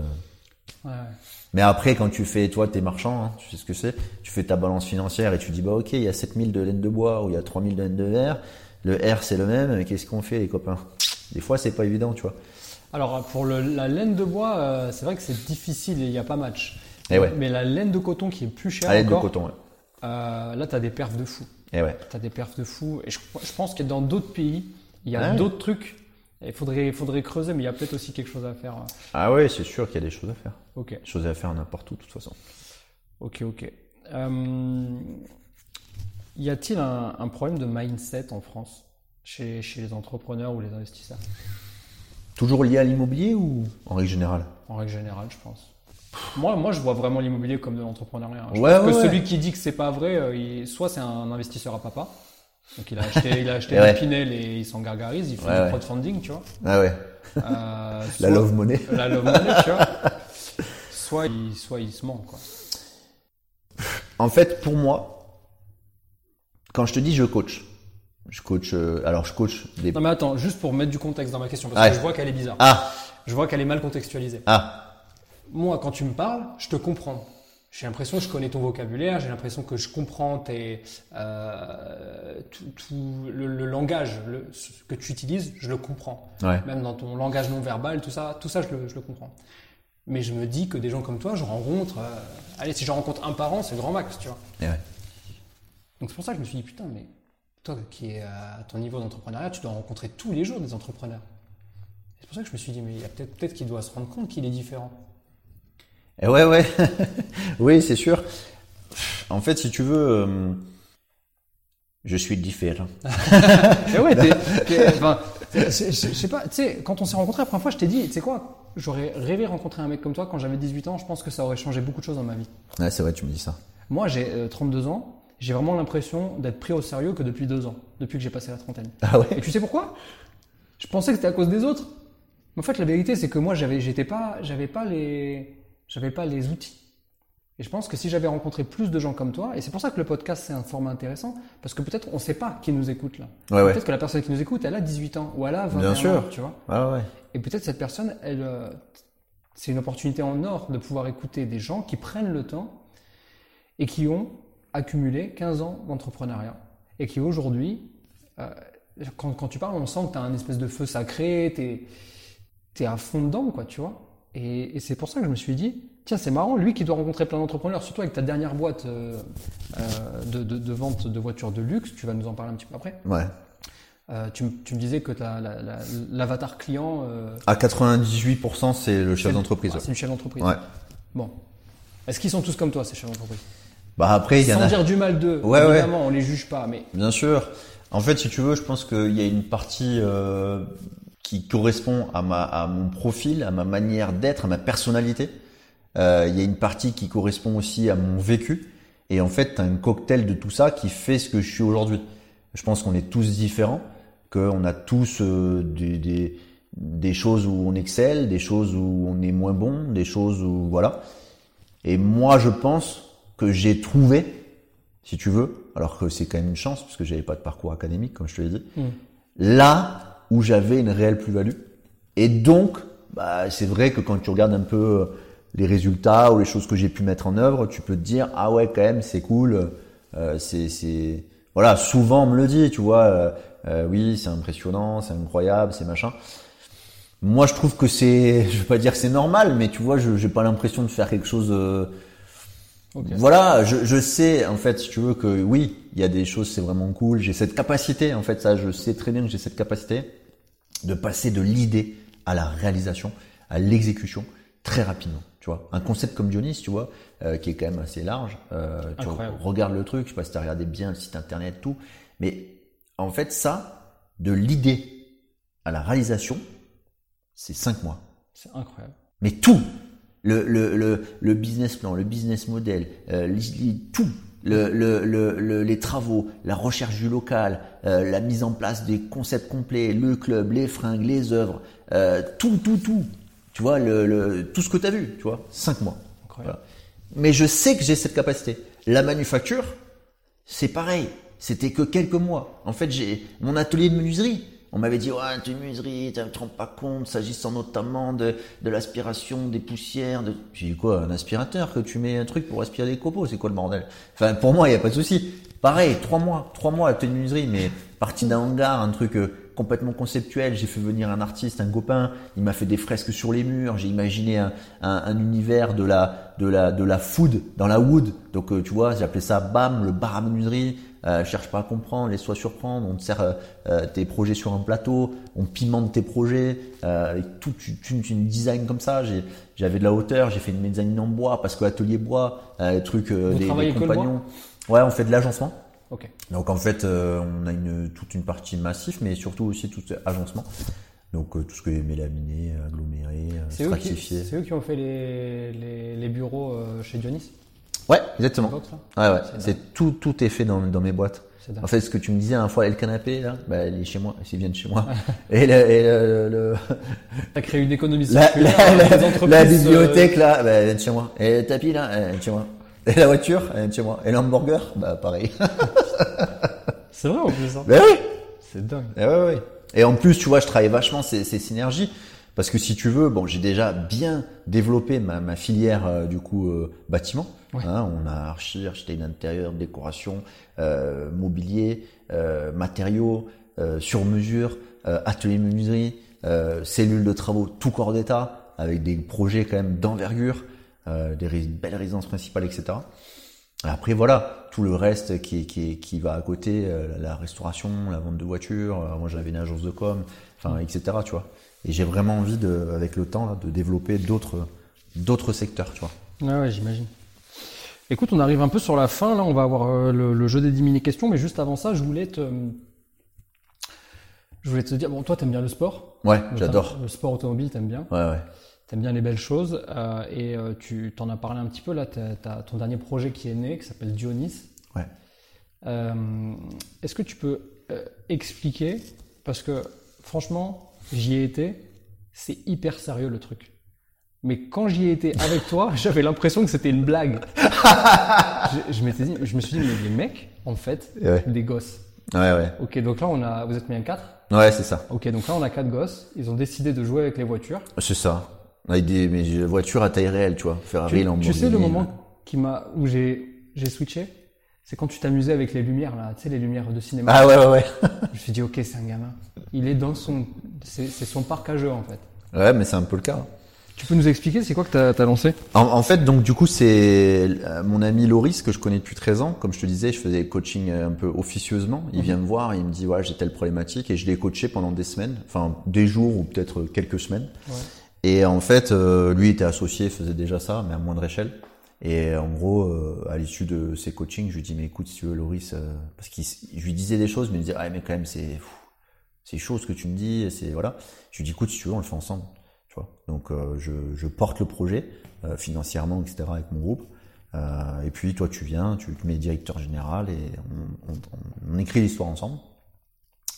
Ouais, mais après quand tu fais toi t'es marchand hein, tu sais ce que c'est tu fais ta balance financière et tu dis bah ok il y a 7000 de laine de bois ou il y a 3000 de laine de verre le R c'est le même mais qu'est-ce qu'on fait les copains? Des fois c'est pas évident tu vois Alors pour le- la laine de bois, euh, c'est vrai que c'est difficile et il n'y a pas match. Eh ouais. Mais la laine de coton qui est plus chère à laine de coton ouais. euh, là tu as des perfs de fou. et ouais Tu as des perfs de fou. Et je, je pense que dans d'autres pays, il y a Ouais. d'autres trucs. Il faudrait, faudrait creuser, mais il y a peut-être aussi quelque chose à faire. ah ouais c'est sûr qu'il y a des choses à faire Ok, des choses à faire n'importe où de toute façon ok, ok. Euh, y a-t-il un, un problème de mindset en France chez, chez les entrepreneurs ou les investisseurs? Toujours lié à l'immobilier ou en règle générale? En règle générale, je pense. Moi, moi, je vois vraiment l'immobilier comme de l'entrepreneuriat. Je Ouais, pense que ouais, celui qui dit que c'est pas vrai, euh, il- soit c'est un investisseur à papa, donc il a acheté, il a acheté ouais. Pinel et il s'en gargarise, il fait Ouais, du crowdfunding, tu vois. Ah ouais, Euh, la love money. La love money, tu vois. Soit il, soit il se ment, quoi. En fait, pour moi, quand je te dis je coach, je coach, euh, alors je coach des. Non mais attends, juste pour mettre du contexte dans ma question, parce que je vois qu'elle est bizarre. Ah, Je vois qu'elle est mal contextualisée. ah, Moi, quand tu me parles, je te comprends. J'ai l'impression que je connais ton vocabulaire, j'ai l'impression que je comprends tes, euh, tout, tout le, le langage le- que tu utilises, je le comprends. ouais. Même dans ton langage non verbal, tout ça, tout ça, je le, je le comprends. Mais je me dis que des gens comme toi, je rencontre, euh, allez, si j'en rencontre un par an, c'est grand max, tu vois. Ouais. Donc c'est pour ça que je me suis dit, putain, mais toi qui es à ton niveau d'entrepreneuriat, tu dois rencontrer tous les jours des entrepreneurs. C'est pour ça que je me suis dit, mais il y a peut-être peut-être qu'il doit se rendre compte qu'il est différent. Et ouais, ouais. oui, c'est sûr. En fait, si tu veux, euh, je suis différent. Ouais, t'es- je je- je sais pas, tu sais, quand on s'est rencontrés la première fois, je t'ai dit, tu sais quoi, j'aurais rêvé rencontrer un mec comme toi quand j'avais 18 ans, je pense que ça aurait changé beaucoup de choses dans ma vie. Ouais, c'est vrai, tu me dis ça. Moi, j'ai euh, 32 ans, j'ai vraiment l'impression d'être pris au sérieux que depuis deux ans, depuis que j'ai passé la trentaine. Ah ouais? Et tu sais pourquoi? Je pensais que c'était à cause des autres. Mais en fait, la vérité, c'est que moi, j'avais, j'étais pas, j'avais pas les, j'avais pas les outils. Et je pense que si j'avais rencontré plus de gens comme toi, et c'est pour ça que le podcast c'est un format intéressant, parce que peut-être on sait pas qui nous écoute là. Ouais, ouais. Peut-être que la personne qui nous écoute, elle a 18 ans ou elle a 21 Bien sûr. ans, tu vois. Ah ouais. Et peut-être cette personne, elle, euh, c'est une opportunité en or de pouvoir écouter des gens qui prennent le temps et qui ont accumulé 15 ans d'entrepreneuriat et qui aujourd'hui, euh, quand, quand tu parles, on sent que tu as un espèce de feu sacré, tu es, à fond dedans, quoi, tu vois. Et, et c'est pour ça que je me suis dit, tiens, c'est marrant, lui qui doit rencontrer plein d'entrepreneurs, surtout avec ta dernière boîte euh, euh, de, de- de vente de voitures de luxe, tu vas nous en parler un petit peu après. Ouais. Euh, tu, me- tu me disais que t'as la- la- l'avatar client, euh, À 98%, c'est le chef d'entreprise. ah, ouais. c'est une chef d'entreprise. Ouais. Bon. Est-ce qu'ils sont tous comme toi, ces chefs d'entreprise? Bah après, il y en Sans a. dire du mal d'eux, Ouais, ouais. évidemment, on les juge pas, mais Bien sûr. En fait, si tu veux, je pense qu'il y a une partie qui correspond à ma à mon profil, à ma manière d'être, à ma personnalité. Euh, il y a une partie qui correspond aussi à mon vécu. Et en fait, t'as un cocktail de tout ça qui fait ce que je suis aujourd'hui. Je pense qu'on est tous différents, qu'on a tous euh, des, des des choses où on excelle, des choses où on est moins bon, des choses où voilà. Et moi, je pense que j'ai trouvé, si tu veux, alors que c'est quand même une chance puisque j'avais pas de parcours académique, comme je te l'ai dit, Mm. là où j'avais une réelle plus-value. Et donc, bah, c'est vrai que quand tu regardes un peu euh, les résultats ou les choses que j'ai pu mettre en œuvre, tu peux te dire ah ouais quand même c'est cool, euh, c'est c'est voilà souvent on me le dit, tu vois, euh, euh, oui c'est impressionnant, c'est incroyable, c'est machin. Moi je trouve que c'est, je vais pas dire que c'est normal, mais tu vois, je j'ai pas l'impression de faire quelque chose. euh, voilà, je, je sais en fait, si tu veux que oui, il y a des choses, c'est vraiment cool. J'ai cette capacité, en fait, ça, je sais très bien que j'ai cette capacité de passer de l'idée à la réalisation, à l'exécution très rapidement. Tu vois, un concept comme Dionys, tu vois, euh, qui est quand même assez large. Euh, tu regardes le truc, je sais pas si t'as regardé bien le site internet, tout, mais en fait, ça, de l'idée à la réalisation, c'est cinq mois. c'est incroyable. Mais tout, le, le, le, le business plan, le business model, euh, tout, le, le, le, le- les travaux, la recherche du local, euh, la mise en place des concepts complets, le club, les fringues, les œuvres, euh, tout, tout, tout. Tu vois, le, le, tout ce que tu as vu, tu vois, cinq mois. Voilà. Mais je sais que j'ai cette capacité. La manufacture, c'est pareil. C'était que quelques mois. En fait, j'ai mon atelier de menuiserie. On m'avait dit, ouais, t'es une menuiserie, tu te rends pas compte, s'agissant notamment de, de l'aspiration des poussières. De... J'ai dit quoi, un aspirateur que tu mets un truc pour aspirer les copeaux, c'est quoi le bordel? Enfin, pour moi, il y a pas de souci. Pareil, trois mois, trois mois atelier de menuiserie, mais parti d'un hangar, un truc euh, complètement conceptuel. J'ai fait venir un artiste, un copain. Il m'a fait des fresques sur les murs. J'ai imaginé un, un, un univers de la, de la, de la food dans la wood. Donc, euh, tu vois, j'ai appelé ça BAM, le bar à menuiserie. Euh, cherche pas à comprendre, laisse-toi surprendre, on te sert euh, euh, tes projets sur un plateau, on pimente tes projets euh, avec tout une, une design comme ça. J'avais de la hauteur, j'ai fait une mezzanine en bois parce que atelier bois, euh, truc euh, Vous des, que compagnons. Ouais, on fait de l'agencement. Donc en fait, euh, on a une toute une partie massif, mais surtout aussi tout agencement. Donc euh, tout ce qui est mélaminé, aggloméré, euh, stratifié. c'est eux qui ont fait les, les, les bureaux euh, chez Dionis? Ouais, exactement. Box, là Ouais, ouais. C'est tout, tout est fait dans, dans mes boîtes. En fait, ce que tu me disais un fois, le canapé là, bah, il est chez moi, il vient de chez moi. et le, et le, le- T'as créé une économie la, circulaire la, la- la euh, bibliothèque là, bah, elle vient de chez moi. Et le tapis là, elle vient de chez moi. Et la voiture, elle vient de chez moi. Et l'hamburger, bah pareil. C'est vrai en plus. Hein. bah oui. C'est dingue. Et, ouais, ouais. et en plus, tu vois, je travaille vachement ces, ces synergies. Parce que si tu veux, bon, j'ai déjà bien développé ma, ma filière euh, du coup euh, bâtiment. Ouais. Hein, on a archi, architecte d'intérieur, décoration, euh, mobilier, euh, matériaux, euh, sur mesure, euh, atelier menuiserie, cellules de travaux, tout corps d'état, avec des projets quand même d'envergure, des ré- belles résidences principales, etc. Après voilà, tout le reste qui, qui, qui va à côté, la restauration, la vente de voitures, moi j'avais une agence de com, enfin etc. Tu vois. Et j'ai vraiment envie de, avec le temps, là, de développer d'autres d'autres secteurs, tu vois. Ouais, ouais, j'imagine. Écoute, on arrive un peu sur la fin. Là, on va avoir euh, le, le jeu des 10 mini questions. Mais juste avant ça, je voulais te, je voulais te dire, bon, toi, t'aimes bien le sport. Ouais, j'adore. Le sport automobile, t'aimes bien. Ouais, ouais. T'aimes bien les belles choses. euh, et euh, tu t'en as parlé un petit peu là. T'as, ton dernier projet qui est né, qui s'appelle Dionis. Ouais. Euh, Est-ce que tu peux expliquer Parce que franchement, j'y ai été. C'est hyper sérieux le truc. Mais quand j'y ai été avec toi, j'avais l'impression que c'était une blague. je, je m'étais dit, je me suis dit, mais les mecs, en fait, Ouais. des gosses. Ouais, ouais. Ok, donc là on a, vous êtes combien quatre Ouais, c'est ça. Ok, donc là on a quatre gosses. Ils ont décidé de jouer avec les voitures. C'est ça. Avec des mais voitures à taille réelle, tu vois. Ferrari, Tu, tu Lamborghini. sais le moment qui m'a où j'ai j'ai switché, c'est quand tu t'amusais avec les lumières là, tu sais les lumières de cinéma. Ah ouais, ouais, ouais. Je me suis dit ok c'est un gamin. Il est dans son c'est c'est son parc à jeux en fait. Ouais, mais c'est un peu le cas. Tu peux nous expliquer c'est quoi que t'as as lancé? En, en fait, donc du coup, c'est euh, mon ami Loris que je connais depuis 13 ans. Comme je te disais, je faisais coaching euh, un peu officieusement. Il vient me voir, il me dit ouais, j'ai telle problématique et je l'ai coaché pendant des semaines, enfin des jours ou peut-être quelques semaines. Ouais. Et en fait, euh, lui était associé, faisait déjà ça, mais à moindre échelle. Et en gros, euh, à l'issue de ses coachings, je lui dis mais écoute, si tu veux, Loris, euh, parce qu'il je lui disais des choses, mais il me disait ah mais quand même c'est c'est chaud ce que tu me dis, c'est voilà. Je lui dis écoute, si tu veux, on le fait ensemble. Vois. Donc euh, je, je porte le projet euh, financièrement, etc. avec mon groupe. Euh, et puis toi, tu viens, tu te mets directeur général et on, on- on écrit l'histoire ensemble.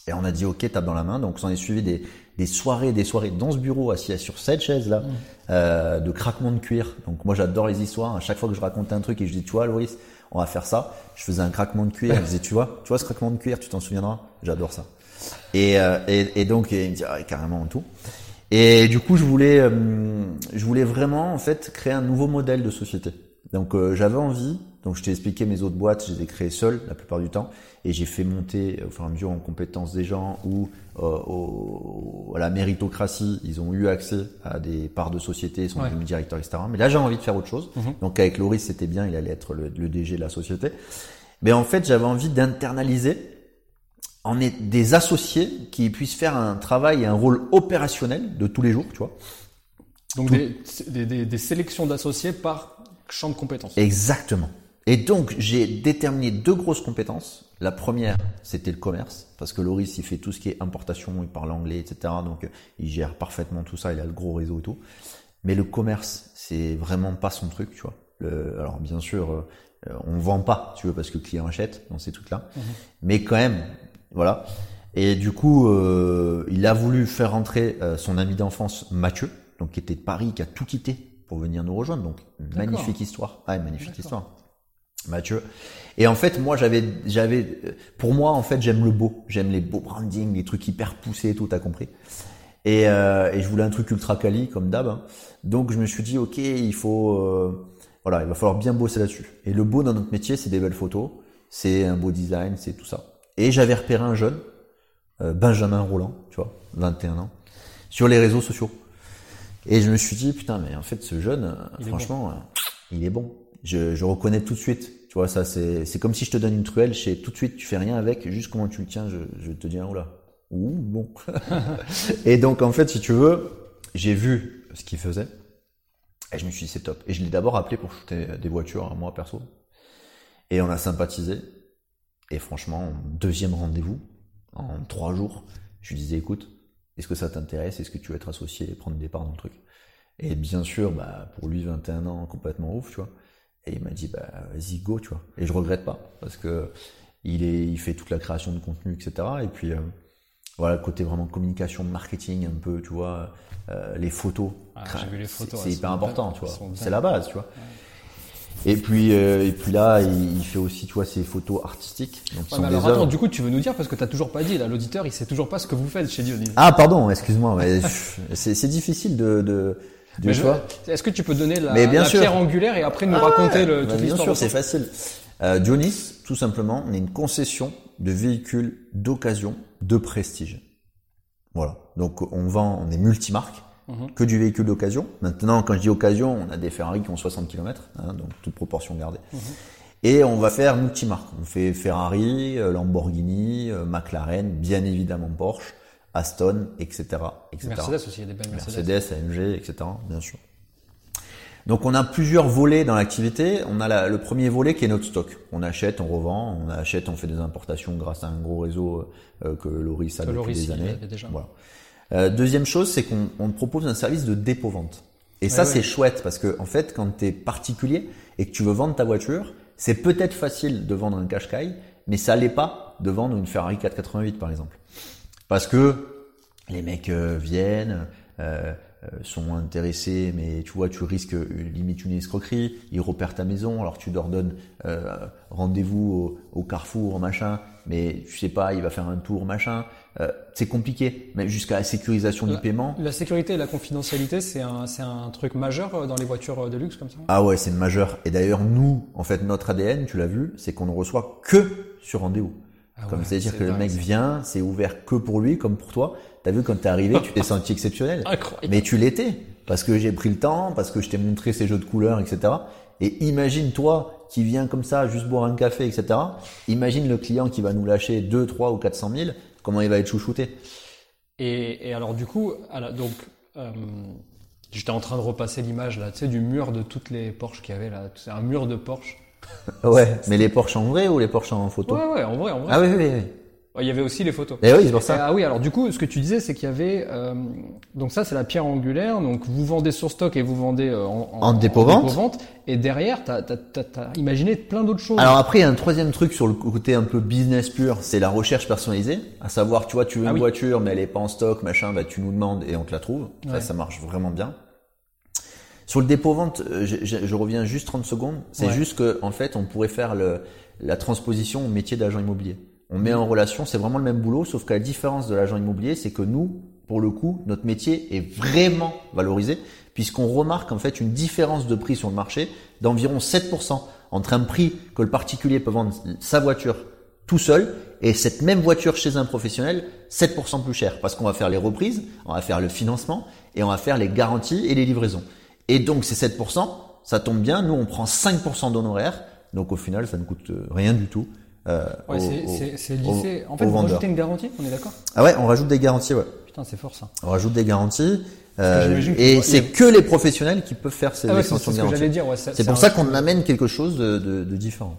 Et on a dit ok, tape dans la main. Donc on est suivi des, des soirées, des soirées dans ce bureau, assis sur cette chaise là, euh, de craquement de cuir. Donc moi j'adore les histoires. À chaque fois que je racontais un truc et je dis tu vois Loris, on va faire ça, je faisais un craquement de cuir. Je disais tu vois, tu vois ce craquement de cuir, tu t'en souviendras? J'adore ça. Et, euh, et, et donc il me dit ah, carrément tout. Et du coup je voulais, euh, je voulais vraiment en fait créer un nouveau modèle de société. Donc euh, j'avais envie, donc je t'ai expliqué mes autres boîtes, je les ai créées seul la plupart du temps, et j'ai fait monter au fur et à mesure en compétences des gens ou euh, au- à la méritocratie, ils ont eu accès à des parts de société, ils sont Ouais. devenus directeurs, etc. Mais là j'ai envie de faire autre chose. Mhm. Donc avec Loris c'était bien, il allait être le, le DG de la société. Mais en fait j'avais envie d'internaliser en est des associés qui puissent faire un travail et un rôle opérationnel de tous les jours, tu vois. Donc des, des, des- des sélections d'associés par champ de compétences. Exactement. Et donc, j'ai déterminé deux grosses compétences. La première, c'était le commerce, parce que Loris, il fait tout ce qui est importation, il parle anglais, etc. Donc, il gère parfaitement tout ça, il a le gros réseau et tout. Mais le commerce, c'est vraiment pas son truc, tu vois. Le- alors, bien sûr, euh, on vend pas, tu veux, parce que le client achète dans ces trucs-là. Mais quand même, voilà. Et du coup, euh, il a voulu faire rentrer euh, son ami d'enfance, Mathieu, donc qui était de Paris, qui a tout quitté pour venir nous rejoindre. Donc, magnifique histoire. Ah, magnifique histoire. Mathieu. Et en fait, moi, j'avais, j'avais, pour moi, en fait, j'aime le beau. J'aime les beaux brandings, les trucs hyper poussés et tout, t'as compris. Et, euh, et je voulais un truc ultra quali, comme d'hab. hein. Donc, je me suis dit, ok, il faut, euh, voilà, il va falloir bien bosser là-dessus. Et le beau dans notre métier, c'est des belles photos, c'est un beau design, c'est tout ça. Et j'avais repéré un jeune, euh, Benjamin Roland, tu vois, 21 ans, sur les réseaux sociaux. Et je me suis dit, putain, mais en fait, ce jeune, euh, est franchement, euh, il est bon. Je, je reconnais tout de suite Tu vois, ça, c'est, c'est comme si je te donne une truelle, je sais tout de suite, tu fais rien avec, juste comment tu le tiens, je, je te dis, oh là. Ouh, bon. et donc, en fait, si tu veux, j'ai vu ce qu'il faisait. Et je me suis dit, c'est top. Et je l'ai d'abord appelé pour shooter des voitures, moi, perso. Et on a sympathisé. Et franchement, deuxième rendez-vous, en trois jours, je lui disais, écoute, est-ce que ça t'intéresse? Est-ce que tu veux être associé et prendre des parts dans le truc? Et bien sûr, bah, pour lui, 21 ans, complètement ouf, tu vois. Et il m'a dit, bah, vas-y, go, tu vois. Et je regrette pas, parce que il, est, il fait toute la création de contenu, etc. Et puis, euh, voilà, le côté vraiment communication, marketing, un peu, tu vois, euh, les photos. Ah, les photos, C'est hyper important, tu vois. C'est la base, tu vois. Et puis, euh, et puis là, il, il fait aussi, tu vois, ses photos artistiques. Donc, qui Ouais, sont mais des alors attends, du coup, tu veux nous dire parce que t'as toujours pas dit, là, l'auditeur, il sait toujours pas ce que vous faites chez Dionys. Ah, pardon, excuse-moi. mais c'est c'est difficile de, de, je- choix. Est-ce que tu peux donner la, Mais bien la sûr. pierre angulaire et après nous Ah raconter le, bah, toute bien l'histoire sûr, autour c'est facile. Euh, Dionys, tout simplement, on est une concession de véhicules d'occasion de prestige. Voilà. Donc on vend, on est multimarque, Mhm. que du véhicule d'occasion. Maintenant, quand je dis occasion, on a des Ferrari qui ont 60 km, hein, donc toute proportion gardée. Mhm. Et on va faire multimarque. On fait Ferrari, euh, Lamborghini, euh, McLaren, bien évidemment Porsche, Aston, etc., etc. Mercedes aussi, il y a des belles Mercedes. Mercedes, AMG, etc. Bien sûr. Donc on a plusieurs volets dans l'activité. On a la- le premier volet qui est notre stock. On achète, on revend, on achète, on fait des importations grâce à un gros réseau euh, que Loris a Que depuis Loris, des années. déjà. Voilà. Euh, deuxième chose, c'est qu'on on propose un service de dépôt-vente. Et ça, Ouais, c'est ouais. chouette parce que en fait, quand tu es particulier et que tu veux vendre ta voiture, c'est peut-être facile de vendre un Qashqai, mais ça l'est pas de vendre une Ferrari 488 par exemple. Parce que les mecs euh, viennent, euh, sont intéressés, mais tu vois, tu risques limite une escroquerie. Ils repèrent ta maison, alors tu leur donnes euh, rendez-vous au, au carrefour, machin, mais tu sais pas, il va faire un tour, machin. Euh, c'est compliqué, mais jusqu'à la sécurisation du paiement. La sécurité et la confidentialité, c'est un, c'est un truc majeur euh, dans les voitures euh, de luxe comme ça? Ah ouais, c'est majeur. Et d'ailleurs, nous, en fait, notre ADN, tu l'as vu, c'est qu'on ne reçoit que sur rendez-vous. Ah comme ouais, c'est-à-dire c'est que le mec vient, c'est ouvert que pour lui, comme pour toi. T'as vu quand t'es arrivé, tu t'es senti exceptionnel. Incroyable. Mais tu l'étais. Parce que j'ai pris le temps, parce que je t'ai montré ces jeux de couleurs, etc. Et imagine toi qui viens comme ça, juste boire un café, etc. Imagine le client qui va nous lâcher 2, 3 ou 400 000, comment il va être chouchouté. Et, et alors du coup, alors, donc, euh, j'étais en train de repasser l'image là, tu sais, du mur de toutes les Porsche qu'il y avait là. C'est un mur de Porsche. Ouais. Mais les Porsche en vrai ou les Porsche en photo? Ouais, ouais, en vrai, en vrai. Ah oui, oui, oui. Il y avait aussi les photos. Eh oui, c'est pour ça. Ah oui, alors du coup, ce que tu disais, c'est qu'il y avait euh, donc ça, c'est la pierre angulaire. Donc vous vendez sur stock et vous vendez euh, en, En dépôt-vente. dépôt-vente. Et derrière, t'as as, t'as imaginé plein d'autres choses. Alors après, il y a un troisième truc sur le côté un peu business pur, c'est la recherche personnalisée. À savoir, tu vois, tu veux Ah une oui. voiture, mais elle est pas en stock, machin, bah tu nous demandes et on te la trouve. Ça, Ouais. ça marche vraiment bien. Sur le dépôt-vente, euh, je, je- je reviens juste 30 secondes. C'est Ouais. juste que, en fait, on pourrait faire le, la transposition au métier d'agent immobilier. On met en relation, c'est vraiment le même boulot, sauf qu'à la différence de l'agent immobilier, c'est que nous, pour le coup, notre métier est vraiment valorisé, puisqu'on remarque en fait une différence de prix sur le marché d'environ 7% entre un prix que le particulier peut vendre sa voiture tout seul et cette même voiture chez un professionnel 7% plus cher parce qu'on va faire les reprises, on va faire le financement et on va faire les garanties et les livraisons. Et donc ces 7%, ça tombe bien, nous on prend 5% d'honoraires, donc au final ça ne coûte euh, rien du tout. Euh, Ouais, c'est- lissé. En fait, vous vendeur. rajoutez une garantie, on est d'accord? Ah ouais, on rajoute des garanties, ouais. Putain, c'est fort ça. On rajoute des garanties. euh, et c'est a- que les professionnels qui peuvent faire ces Ah ouais, extensions de garantie. Ouais, C'est pour ça qu'on amène quelque chose de, de- de différent.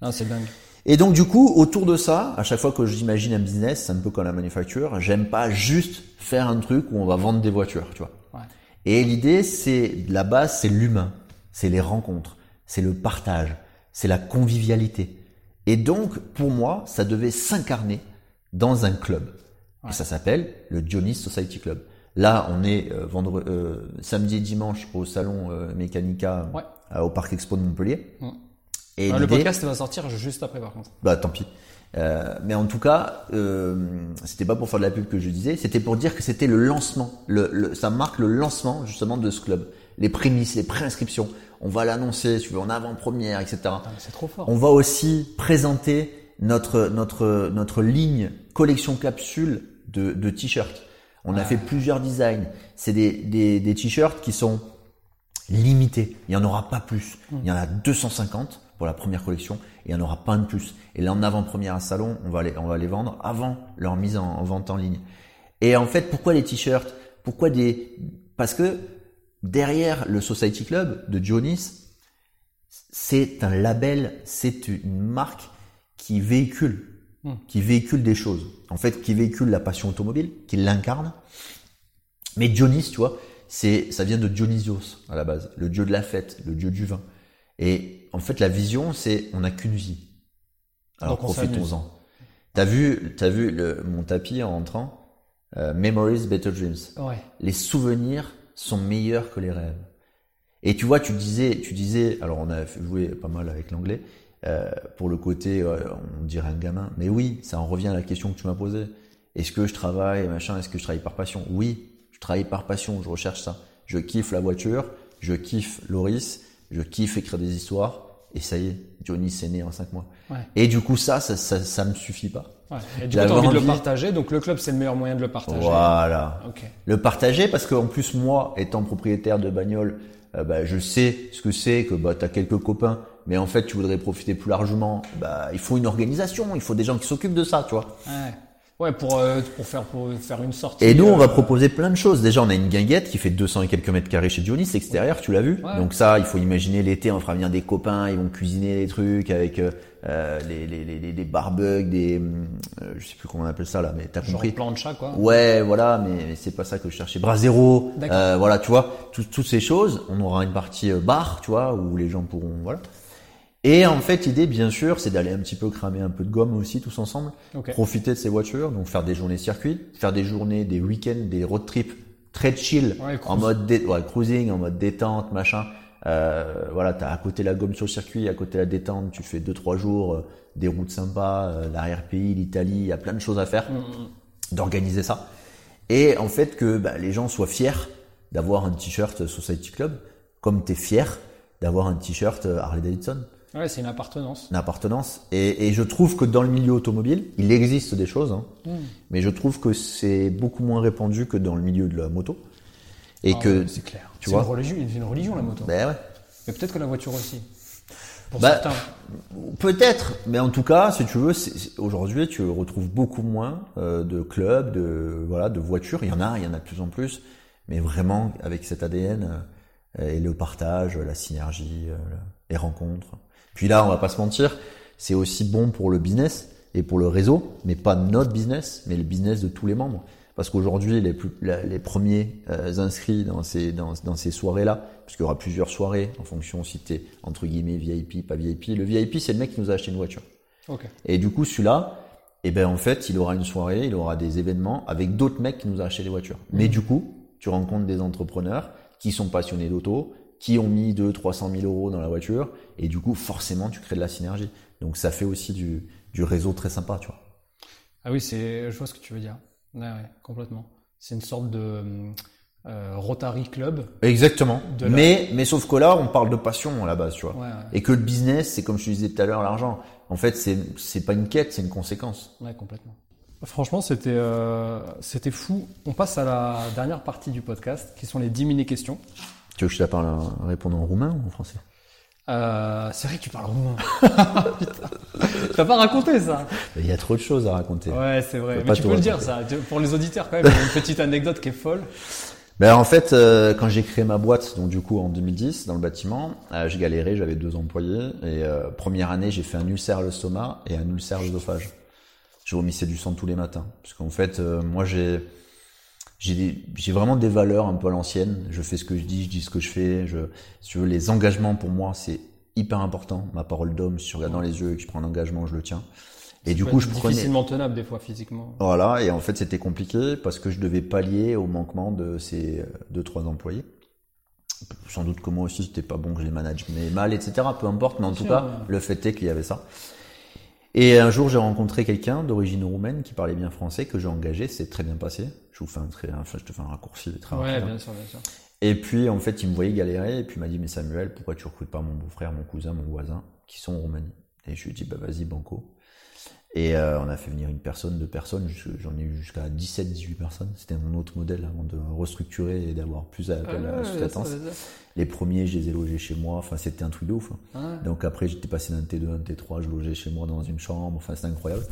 Ah, c'est dingue. Et donc du coup, autour de ça, à chaque fois que j'imagine un business, c'est un peu comme la manufacture, j'aime pas juste faire un truc où on va vendre des voitures, tu vois. Ouais. Et l'idée, c'est la base, c'est l'humain, c'est les rencontres, c'est le partage, c'est la convivialité. Et donc, pour moi, ça devait s'incarner dans un club. Et ça s'appelle le Dionys Society Club. Là, on est euh, vendre- euh, samedi et dimanche au salon euh, Mécanica Ouais. euh, au Parc Expo de Montpellier. Et Ah, le podcast va sortir juste après, par contre. bah tant pis. Euh, mais en tout cas, euh, c'était pas pour faire de la pub que je disais, c'était pour dire que c'était le lancement. Le, le- ça marque le lancement justement de ce club. Les prémices, les préinscriptions. On va l'annoncer, si tu veux, en avant-première, etc. Ah, C'est trop fort. On va aussi présenter notre notre notre ligne collection capsule de, de t-shirts. On a fait plusieurs designs. C'est des, des, des t-shirts qui sont limités. Il n'y en aura pas plus. Il y en a 250. pour la première collection et il n'y en aura pas de plus. Et là, en avant-première à salon, on va les, on va les vendre avant leur mise en, en vente en ligne. Et en fait, pourquoi les t-shirts? Pourquoi des Parce que derrière le Society Club de Dionis, c'est un label, c'est une marque qui véhicule, Hmm. qui véhicule des choses. En fait, qui véhicule la passion automobile, qui l'incarne. Mais Dionys, tu vois, c'est, ça vient de Dionysios à la base, le dieu de la fête, le dieu du vin. Et en fait, la vision, c'est on n'a qu'une vie. Alors profitons-en. T'as vu, t'as vu le, mon tapis en rentrant, euh, Memories, Better Dreams Ouais. les souvenirs sont meilleurs que les rêves. Et tu vois, tu disais, tu disais, alors on a joué pas mal avec l'anglais, euh, pour le côté, euh, on dirait un gamin. Mais oui, ça en revient à la question que tu m'as posée. Est-ce que je travaille, machin, est-ce que je travaille par passion? Oui, je travaille par passion, je recherche ça. Je kiffe la voiture, je kiffe Loris, je kiffe écrire des histoires, et ça y est, Johnny s'est né en cinq mois. Ouais. Et du coup, ça, ça, ça, ça me suffit pas. ouais. Et du coup, t'as envie de le partager, donc le club, c'est le meilleur moyen de le partager. Voilà. Ok. le partager parce qu'en plus moi étant propriétaire de bagnole euh, bah, je sais ce que c'est que bah, tu as quelques copains mais en fait tu voudrais profiter plus largement bah, il faut une organisation il faut des gens qui s'occupent de ça tu vois Ouais. Ouais, pour, euh, pour, faire, pour faire une sortie. et nous on va euh, proposer plein de choses déjà on a une guinguette qui fait 200 et quelques mètres carrés chez Dionis extérieur tu l'as vu Ouais. donc ça il faut imaginer l'été on fera venir des copains ils vont cuisiner des trucs avec euh, euh, les, les, les, les, des barbecues des euh, je sais plus comment on appelle ça là mais t'as Genre compris plancha, quoi. Ouais, voilà, mais c'est pas ça que je cherchais. Brasero, D'accord. euh, voilà, tu vois, tout- toutes ces choses. On aura une partie bar, tu vois, où les gens pourront, voilà. Et en fait, l'idée, bien sûr, c'est d'aller un petit peu cramer un peu de gomme aussi, tous ensemble, Ok. profiter de ces voitures, donc faire des journées circuit, faire des journées, des week-ends, des road trips très chill, Ouais, en mode dé- ouais, cruising, en mode détente, machin. Euh, voilà, t'as à côté la gomme sur le circuit, à côté la détente, tu fais deux trois jours, euh, des routes sympas, euh, l'arrière-pays, l'Italie, il y a plein de choses à faire Mm, mm. d'organiser ça. Et en fait que bah, les gens soient fiers d'avoir un t-shirt Society Club, comme tu es fier d'avoir un t-shirt euh, Harley Davidson, Ouais, c'est une appartenance. une appartenance. Et, et je trouve que dans le milieu automobile, il existe des choses, hein, Mm. mais je trouve que c'est beaucoup moins répandu que dans le milieu de la moto. Et Ah que, c'est clair. tu C'est vois. une religion, c'est une religion la moto. ben ouais. Mais peut-être que la voiture aussi. Pour Bah, certains. Peut-être, mais en tout cas, si tu veux, aujourd'hui, tu retrouves beaucoup moins euh, de clubs, de voilà, de voitures. Il y en a, il y en a de plus en plus, mais vraiment avec cet ADN euh, et le partage, la synergie, euh, les rencontres. Puis là, on va pas se mentir, c'est aussi bon pour le business et pour le réseau, mais pas notre business, mais le business de tous les membres. Parce qu'aujourd'hui, les, plus, les premiers euh, inscrits dans ces, dans, dans ces soirées-là, parce qu'il y aura plusieurs soirées en fonction si t'es entre guillemets VIP, pas VIP. Le VIP, c'est le mec qui nous a acheté une voiture. Ok. Et du coup, celui-là, eh ben en fait, il aura une soirée, il aura des événements avec d'autres mecs qui nous ont acheté des voitures. Mais du coup, tu rencontres des entrepreneurs qui sont passionnés d'auto, qui ont mis 2 300 000 euros dans la voiture, et du coup, forcément, tu crées de la synergie. Donc, ça fait aussi du, du réseau très sympa, tu vois. Ah oui, c'est, je vois ce que tu veux dire. Ouais, ouais, complètement. C'est une sorte de euh, Rotary Club. Exactement. La- Mais, mais sauf que là, on parle de passion à la base, tu vois. Ouais, Et que le business, c'est comme je te disais tout à l'heure, l'argent. En fait, c'est, c'est pas une quête, c'est une conséquence. ouais, complètement. Franchement, c'était, euh, c'était fou. On passe à la dernière partie du podcast, qui sont les 10 mini-questions. Tu veux que je te parle en répondant en roumain ou en français? Euh, c'est vrai que tu parles roumain. Putain. T'as pas raconté ça? Il y a trop de choses à raconter. Ouais, c'est vrai. Mais tu peux le dire ça. Pour les auditeurs quand même, il y a une petite anecdote qui est folle. Ben en fait, euh, quand j'ai créé ma boîte, donc du coup en 2010 dans le bâtiment, euh, j'ai galéré, j'avais deux employés et euh, première année j'ai fait un ulcère à l'estomac et un ulcère à l'œsophage. Je vomissais du sang tous les matins parce qu'en fait euh, moi j'ai j'ai vraiment des valeurs un peu à l'ancienne. Je fais ce que je dis, je dis ce que je fais. Je, si tu veux, les engagements pour moi c'est hyper important. Ma parole d'homme, si je regarde dans les yeux et que je prends un engagement, je le tiens. Et du coup je prenais difficilement tenable des fois physiquement. voilà, et en fait c'était compliqué parce que je devais pallier au manquement de ces deux trois employés. Sans doute que moi aussi j'étais pas bon, que je les manage mais mal, etc. Peu importe, mais en tout sûr, cas le fait est qu'il y avait ça. Et un jour j'ai rencontré quelqu'un d'origine roumaine qui parlait bien français que j'ai engagé, c'est très bien passé. Je vous fais un très, enfin je te fais un raccourci très Ouais, rapide. bien sûr, bien sûr. Et puis en fait il me voyait galérer et puis il m'a dit mais Samuel pourquoi tu recrutes pas mon beau-frère, mon cousin, mon voisin qui sont en Roumanie? Et je lui ai dit bah vas-y banco. Et euh, on a fait venir une personne, deux personnes, j'en ai eu jusqu'à 17, 18 personnes. C'était mon autre modèle avant de restructurer et d'avoir plus à la sous-traitance. Les premiers, je les ai logés chez moi. Enfin, c'était un truc de ouf. hein. Donc après, j'étais passé d'un T2 à un T3, je logeais chez moi dans une chambre. Enfin, c'était incroyable.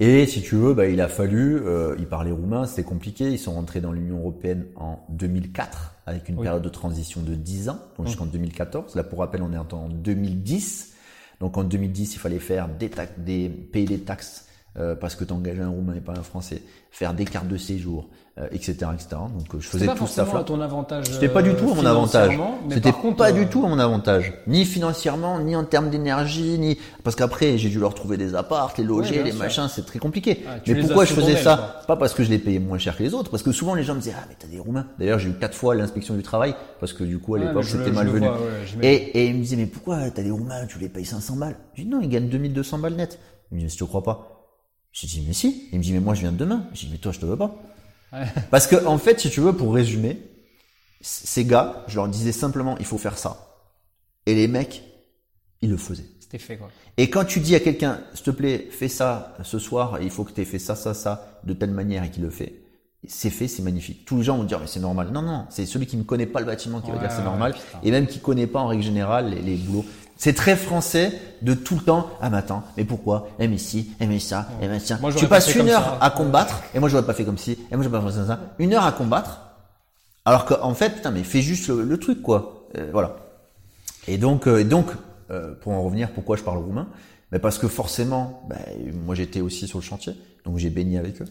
Et si tu veux, bah, il a fallu, euh, ils parlaient roumain, c'était compliqué. Ils sont rentrés dans l'Union européenne en 2004 avec une Oui. période de transition de 10 ans, donc jusqu'en 2014. Là, pour rappel, on est en 2010. Donc en 2010, il fallait faire des des, payer des taxes euh, parce que tu engageais un roumain et pas un français, faire des cartes de séjour, euh, etc., etc. Donc euh, je faisais pas tout ça. forcément à ton avantage. C'était pas du tout à mon euh, avantage. C'était pas euh, du tout à mon avantage. Ni financièrement, ni en termes d'énergie, ni parce qu'après j'ai dû leur trouver des apparts, les loger, bien les sûr. machins, c'est très compliqué. Ah, mais pourquoi je faisais ça. Pas parce que je les payais moins cher que les autres, parce que souvent les gens me disaient ah mais t'as des roumains. D'ailleurs j'ai eu quatre fois l'inspection du travail parce que du coup à Ouais, l'époque c'était malvenu. vois, ouais, et, et ils me disaient mais pourquoi t'as des roumains, tu les payes 500 balles? Je dis non ils gagnent 2200 balles net. Il me dit je te crois pas. J'ai dit mais si. Il me dit mais moi je viens de demain. J'ai dit mais toi je te veux pas. Ouais. Parce que en fait, si tu veux, pour résumer, ces gars, je leur disais simplement, il faut faire ça. Et les mecs, ils le faisaient. C'était fait quoi. Et quand tu dis à quelqu'un, s'il te plaît, fais ça ce soir, il faut que tu aies fait ça, ça, ça, de telle manière et qu'il le fait, c'est fait, c'est magnifique. Tous les gens vont dire, mais c'est normal. Non, non, c'est celui qui ne connaît pas le bâtiment qui va dire c'est normal, putain. et même qui connaît pas en règle générale les, les boulots. C'est très français de tout le temps. Ah mais attends, mais pourquoi? Eh mais si, eh mais ça, eh mais. Moi, tu pas passes une heure ça. à combattre, et moi j'aurais pas fait comme si, et moi j'aurais pas fait comme ça. Une heure à combattre, alors qu'en fait, putain, mais fais juste le, le truc quoi. Euh, voilà. Et donc, euh, et donc, euh, pour en revenir, pourquoi je parle roumain Mais parce que forcément, bah, moi j'étais aussi sur le chantier, donc j'ai baigné avec eux.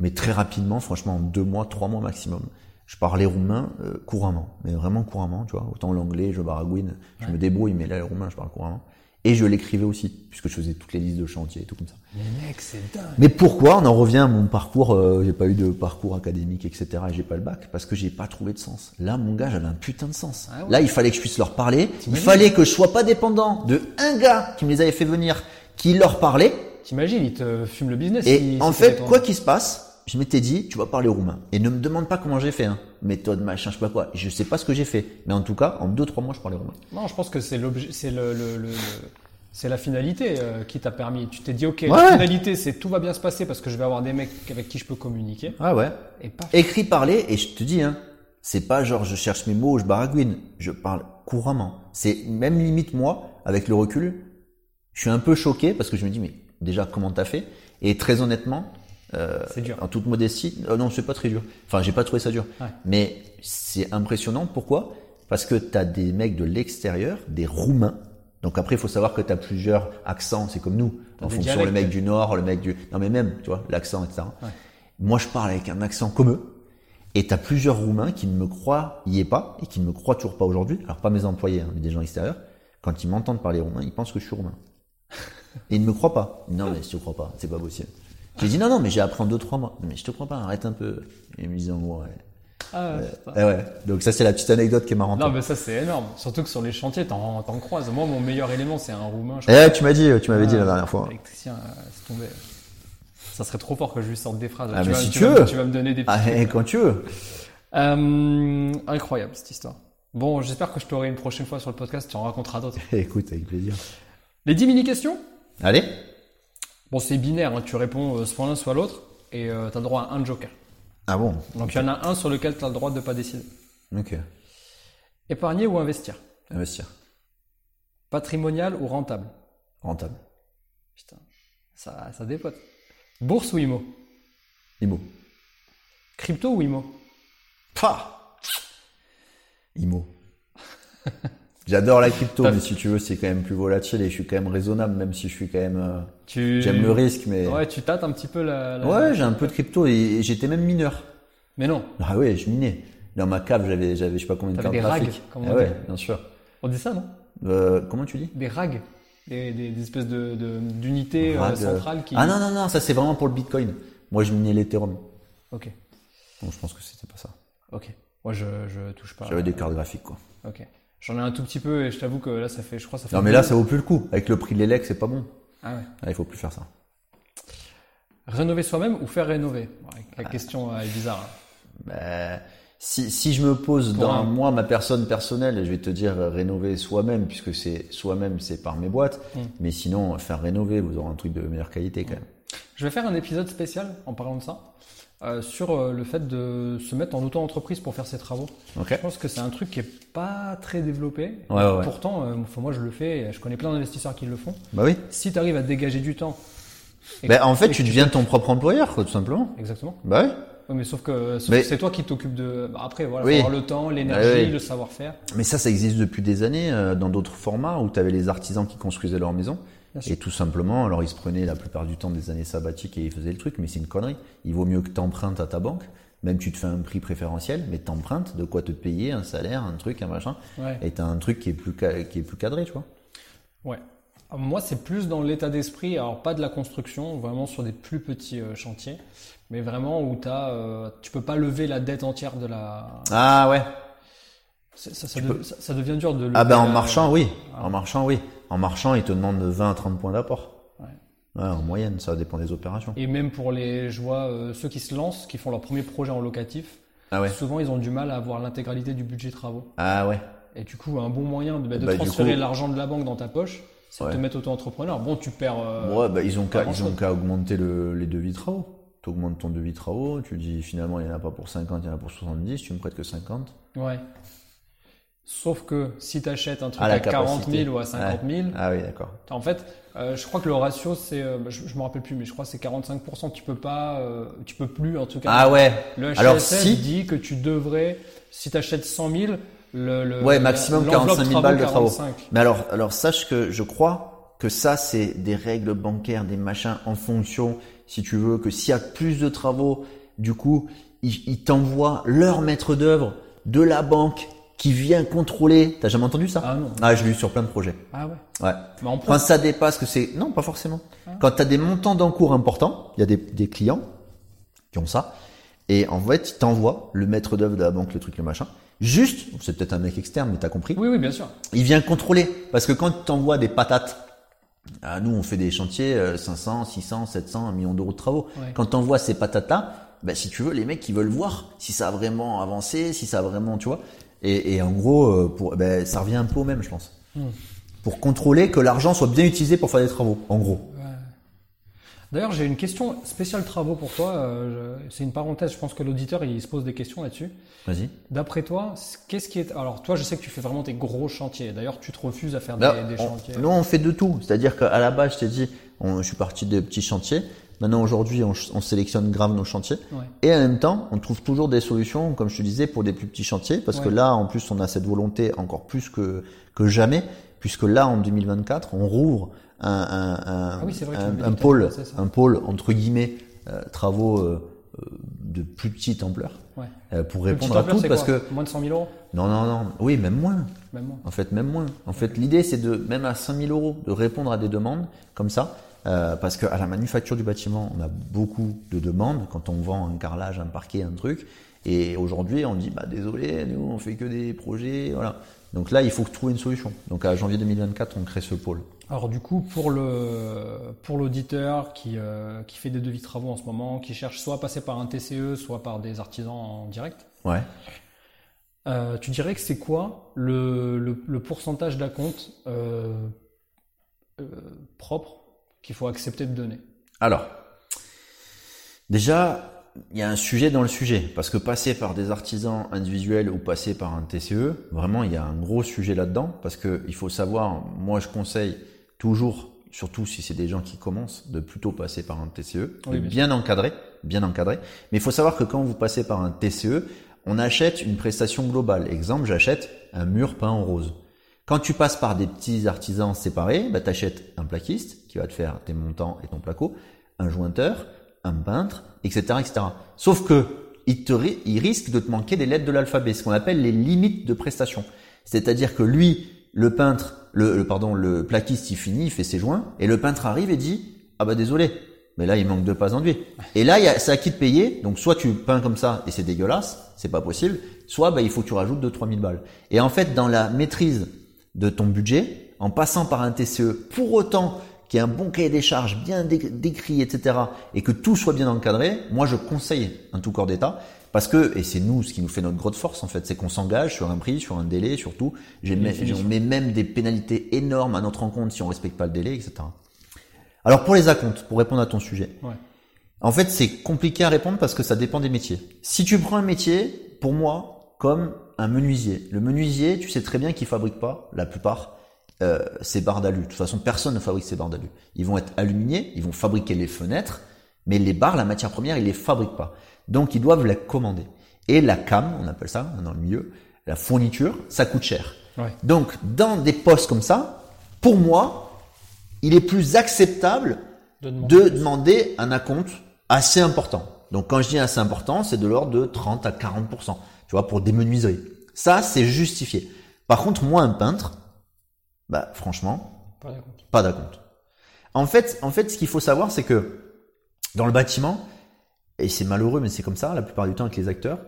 Mais très rapidement, franchement, en deux mois, trois mois maximum, je parlais roumain euh, couramment, mais vraiment couramment, tu vois. Autant l'anglais, je baragouine, je me débrouille, mais là, le roumain, je parle couramment. Et je l'écrivais aussi, puisque je faisais toutes les listes de chantier et tout comme ça. Mais mec, c'est dingue. Mais pourquoi On en revient à mon parcours. euh, j'ai pas eu de parcours académique, etc. Et j'ai pas le bac? Parce que j'ai pas trouvé de sens. Là, mon gars, j'avais un putain de sens. Ah ouais. Là, il fallait que je puisse leur parler. Il fallait que je sois pas dépendant de un gars qui me les avait fait venir, qui leur parlait. T'imagines, ils te fument le business. Et en fait, quoi qu'il se passe, je m'étais dit, tu vas parler roumain. Et ne me demande pas comment j'ai fait, hein. méthode, machin, je sais pas quoi. Je sais pas ce que j'ai fait, mais en tout cas, en deux trois mois, je parlais roumain. Non, je pense que c'est l'objet, c'est le, le- le- c'est la finalité euh, qui t'a permis. Tu t'es dit, ok, Ouais. la finalité, c'est tout va bien se passer parce que je vais avoir des mecs avec qui je peux communiquer. Ah ouais. Et paf. Écrit, parler, et je te dis, hein, c'est pas genre je cherche mes mots, je baragouine, je parle couramment. C'est même limite moi, avec le recul, je suis un peu choqué parce que je me dis, mais déjà, comment t'as fait? Et très honnêtement, euh, C'est dur. en toute modestie, euh, non, c'est pas très dur. Enfin, j'ai pas trouvé ça dur. Ouais. Mais c'est impressionnant. Pourquoi? Parce que t'as des mecs de l'extérieur, des Roumains. Donc après, il faut savoir que t'as plusieurs accents. C'est comme nous. En fonction, le mec du Nord, le mec du... Non, mais même, tu vois, l'accent, etc. Ouais. Moi, je parle avec un accent comme eux. Et t'as plusieurs Roumains qui ne me croyaient pas et qui ne me croient toujours pas aujourd'hui. Alors pas mes employés, hein, mais des gens extérieurs. Quand ils m'entendent parler roumain, ils pensent que je suis roumain. Et ils ne me croient pas. Non, mais je te crois pas, c'est pas possible. J'ai dit non, non, mais j'ai appris en deux, trois mois. Mais je te crois pas, arrête un peu. Et ils me gros, ouais. Ah, putain. Eh ouais. Donc ça, c'est la petite anecdote qui est marrante. Non, mais ça, c'est énorme. Surtout que sur les chantiers, t'en, t'en croises. Moi, mon meilleur élément, c'est un roumain. je Eh ouais, tu m'as dit, tu m'avais dit la dernière fois. Électricien, euh, c'est tombé. Ça serait trop fort que je lui sorte des phrases. Ah, mais vas, si tu tu vas- veux. tu vas me donner des Ah, eh, quand tu veux. Euh, incroyable cette histoire. Bon, j'espère que je t'aurai une prochaine fois sur le podcast, tu en raconteras d'autres. Écoute, avec plaisir. Les 10 mini-questions? Allez. Bon, c'est binaire, hein, tu réponds euh, soit l'un soit l'autre, et euh, tu as droit à un joker. Ah bon? Donc il y en a un sur lequel tu as le droit de pas décider. Ok. Épargner ou investir? Investir. Patrimonial ou rentable? Rentable. Putain, ça, ça dépote. Bourse ou IMO? Imo. Crypto ou IMO? Pah Imo. J'adore la crypto, mais si tu veux, c'est quand même plus volatile et je suis quand même raisonnable, même si je suis quand même. euh, tu... J'aime le risque, mais. Ouais, tu tâtes un petit peu la. la- Ouais, j'ai un peu de crypto et, et j'étais même mineur. Mais non, Ah ouais, je minais. Dans ma cave, j'avais, j'avais, je sais pas combien de cartes des rags, graphiques. comme Ah on ouais, dit. bien sûr. on dit ça, non? Euh, comment tu dis? Des rags des, des, des espèces de, d'unités euh, centrales qui. Ah non, non, non, ça c'est vraiment pour le bitcoin. Moi, je minais l'Ethereum. Ok, Donc je pense que c'était pas ça. ok. Moi, je, je touche pas. J'avais des cartes graphiques, quoi. Ok. J'en ai un tout petit peu et je t'avoue que là, ça fait, je crois, ça fait. Non, mais là, ça vaut plus le coup. Avec le prix de l'élec, c'est pas bon. Ah ouais. Ah, il faut plus faire ça. Rénover soi-même ou faire rénover? Ouais, Ah. La question euh, est bizarre. hein. Ben, Si, si je me pose Pour dans un- moi, ma personne personnelle, je vais te dire euh, rénover soi-même, puisque c'est soi-même, c'est par mes boîtes. Mm. Mais sinon, faire rénover, vous aurez un truc de meilleure qualité quand même. Je vais faire un épisode spécial en parlant de ça, euh, sur euh, le fait de se mettre en auto-entreprise pour faire ses travaux. Ok. Je pense que c'est un truc qui est pas très développé. Ouais, ouais, ouais. Pourtant, euh, moi je le fais, et je connais plein d'investisseurs qui le font. Bah oui. Si tu arrives à dégager du temps. que- en fait, tu deviens ton propre employeur, quoi, tout simplement. Exactement. Bah oui. Ouais, mais sauf que, Mais- c'est toi qui t'occupes de. bah, Après, voilà, Oui. avoir le temps, l'énergie, le savoir-faire. Mais ça, ça existe depuis des années euh, dans d'autres formats où tu avais les artisans qui construisaient leur maison. Et tout simplement, alors ils se prenaient la plupart du temps des années sabbatiques et ils faisaient le truc, mais c'est une connerie. Il vaut mieux que tu empruntes à ta banque, même tu te fais un prix préférentiel, mais t'empruntes de quoi te payer un salaire, un truc, un machin, Ouais. et t'as un truc qui est plus qui est plus cadré, tu vois. Ouais. Alors, Moi, c'est plus dans l'état d'esprit, alors pas de la construction, vraiment sur des plus petits euh, chantiers, mais vraiment où t'as, euh, tu peux pas lever la dette entière de la. Ah ouais. Ça, ça, de- ça- ça devient dur de. Ah lever ben en la- marchant, oui. Ah. En marchant, oui. En marchant, ils te demandent de 20 à 30 points d'apport. Ouais. En moyenne, ça dépend des opérations. Et même pour les, je vois euh, ceux qui se lancent, qui font leur premier projet en locatif, Ah ouais. souvent ils ont du mal à avoir l'intégralité du budget travaux. Ah ouais. Et du coup, un bon moyen de, bah, de Bah, transférer coup- l'argent de la banque dans ta poche, c'est de te mettre auto-entrepreneur. Bon, tu perds. euh, Ouais, bah, ils ont qu'à, augmenter le, les devis travaux. Tu augmentes ton devis travaux, tu dis finalement il n'y en a pas pour 50, il y en a pour 70, tu me prêtes que 50. Ouais. Sauf que si tu achètes un truc la à 40 capacité. 000 ou à 50 000, Ah oui, d'accord. en fait, euh, je crois que le ratio, c'est, euh, je, je me rappelle plus, mais je crois que c'est 45%. Tu peux pas, euh, tu peux plus, en tout cas. Ah ouais. Le HLSF Alors, si- dit que tu devrais, si tu achètes 100 000, le, le Ouais, maximum l'enveloppe 45 000 balles de travaux. 45. Mais alors, alors sache que je crois que ça, c'est des règles bancaires, des machins en fonction, si tu veux, que s'il y a plus de travaux, du coup, ils, ils t'envoient leur maître d'œuvre de la banque qui vient contrôler. T'as jamais entendu ça Ah non. Ah, je l'ai eu sur plein de projets. Ah ouais. Ouais. Mais en Quand ça dépasse que c'est non pas forcément. Quand tu as des montants d'encours importants, il y a des, des clients qui ont ça et en fait ils t'envoient le maître d'œuvre de la banque le truc le machin. Juste, c'est peut-être un mec externe mais t'as compris. Oui, oui, bien sûr. Il vient contrôler parce que quand tu t'envoies des patates ah, nous on fait des chantiers euh, 500, 600, 700, 1 million d'euros de travaux. Ouais. Quand t'envoies ces patates là, bah, si tu veux les mecs ils veulent voir si ça a vraiment avancé, si ça a vraiment tu vois. Et, et en gros euh, pour ben, ça revient un peu au même je pense. Hmm. Pour contrôler que l'argent soit bien utilisé pour faire des travaux en gros. D'ailleurs, j'ai une question spéciale travaux pour toi. euh, C'est une parenthèse. Je pense que l'auditeur il se pose des questions là-dessus. Vas-y. D'après toi, qu'est-ce qui est Alors, toi, je sais que tu fais vraiment tes gros chantiers. D'ailleurs, tu te refuses à faire des, des on- chantiers. nous, on fait de tout. C'est-à-dire qu'à la base, je t'ai dit, on, je suis parti de petits chantiers. Maintenant, aujourd'hui, on, sélectionne grave nos chantiers. Ouais. Et en même temps, on trouve toujours des solutions, comme je te disais, pour des plus petits chantiers. Parce que là, en plus, on a cette volonté encore plus que, que jamais. Puisque là, en 2024, on rouvre un, un, un, Ah oui, un, pôle, un pôle, entre guillemets, euh, travaux euh, euh, de plus petite ampleur. Ouais. euh, pour répondre à ampleur, tout. Parce que, Moins de 100 000 euros non, non, non. Oui, même moins. Même moins. En fait, même moins. En fait, l'idée, c'est de, même à 5000 euros, de répondre à des demandes comme ça. Euh, parce qu'à la manufacture du bâtiment, on a beaucoup de demandes quand on vend un carrelage, un parquet, un truc. Et aujourd'hui, on dit, bah, désolé, nous, on fait que des projets, voilà. Donc là, il faut trouver une solution. Donc à janvier 2024, on crée ce pôle. Alors du coup, pour le pour l'auditeur qui euh, qui fait des devis travaux en ce moment, qui cherche soit à passer par un TCE, soit par des artisans en direct, Ouais. euh, tu dirais que c'est quoi le, le, le pourcentage d'acompte euh, propre qu'il faut accepter de donner Alors, déjà, il y a un sujet dans le sujet, parce que passer par des artisans individuels ou passer par un TCE, vraiment, il y a un gros sujet là-dedans, parce que il faut savoir, moi, je conseille toujours, surtout si c'est des gens qui commencent, de plutôt passer par un TCE, de Oui, bien bien encadré, bien encadré. Mais il faut savoir que quand vous passez par un TCE, on achète une prestation globale. Exemple, j'achète un mur peint en rose. Quand tu passes par des petits artisans séparés, bah, tu achètes un plaquiste qui va te faire tes montants et ton placo, un jointeur, un peintre, etc., etc. Sauf que il, te, il risque de te manquer des lettres de l'alphabet, ce qu'on appelle les limites de prestation. C'est-à-dire que lui, le peintre, le, pardon, le plaquiste, il finit, il fait ses joints, et le peintre arrive et dit ah bah désolé, mais là il manque deux pas enduits. Et là, c'est à qui de payer? Donc soit tu peins comme ça et c'est dégueulasse, c'est pas possible. Soit bah, il faut que tu rajoutes 2-3 000 balles. Et en fait, dans la maîtrise de ton budget, en passant par un TCE, pour autant qu'il y ait un bon cahier des charges bien dé- décrit, etc., et que tout soit bien encadré, moi je conseille un tout corps d'état, Parce que, et c'est nous ce qui nous fait notre grosse force en fait, c'est qu'on s'engage sur un prix, sur un délai, surtout. J'ai on met même des pénalités énormes à notre encontre si on respecte pas le délai, etc. Alors pour les acomptes, pour répondre à ton sujet. Ouais. En fait, c'est compliqué à répondre parce que ça dépend des métiers. Si tu prends un métier, pour moi, comme un menuisier. Le menuisier, tu sais très bien qu'il fabrique pas, la plupart, euh, ces barres d'alu. De toute façon, personne ne fabrique ces barres d'alu. Ils vont être aluminiés, ils vont fabriquer les fenêtres, mais les barres, la matière première, ils les fabriquent pas. Donc, ils doivent les commander. Et la cam, on appelle ça dans le milieu, la fourniture, ça coûte cher. Ouais. Donc, dans des postes comme ça, pour moi, il est plus acceptable De demander. de demander un acompte assez important. Donc quand je dis assez important, c'est de l'ordre de 30 à 40%, tu vois, pour des menuiseries. Ça, c'est justifié. Par contre, moi, un peintre, bah franchement, pas d'acompte. En fait, en fait, ce qu'il faut savoir, c'est que dans le bâtiment, et c'est malheureux, mais c'est comme ça la plupart du temps avec les acteurs,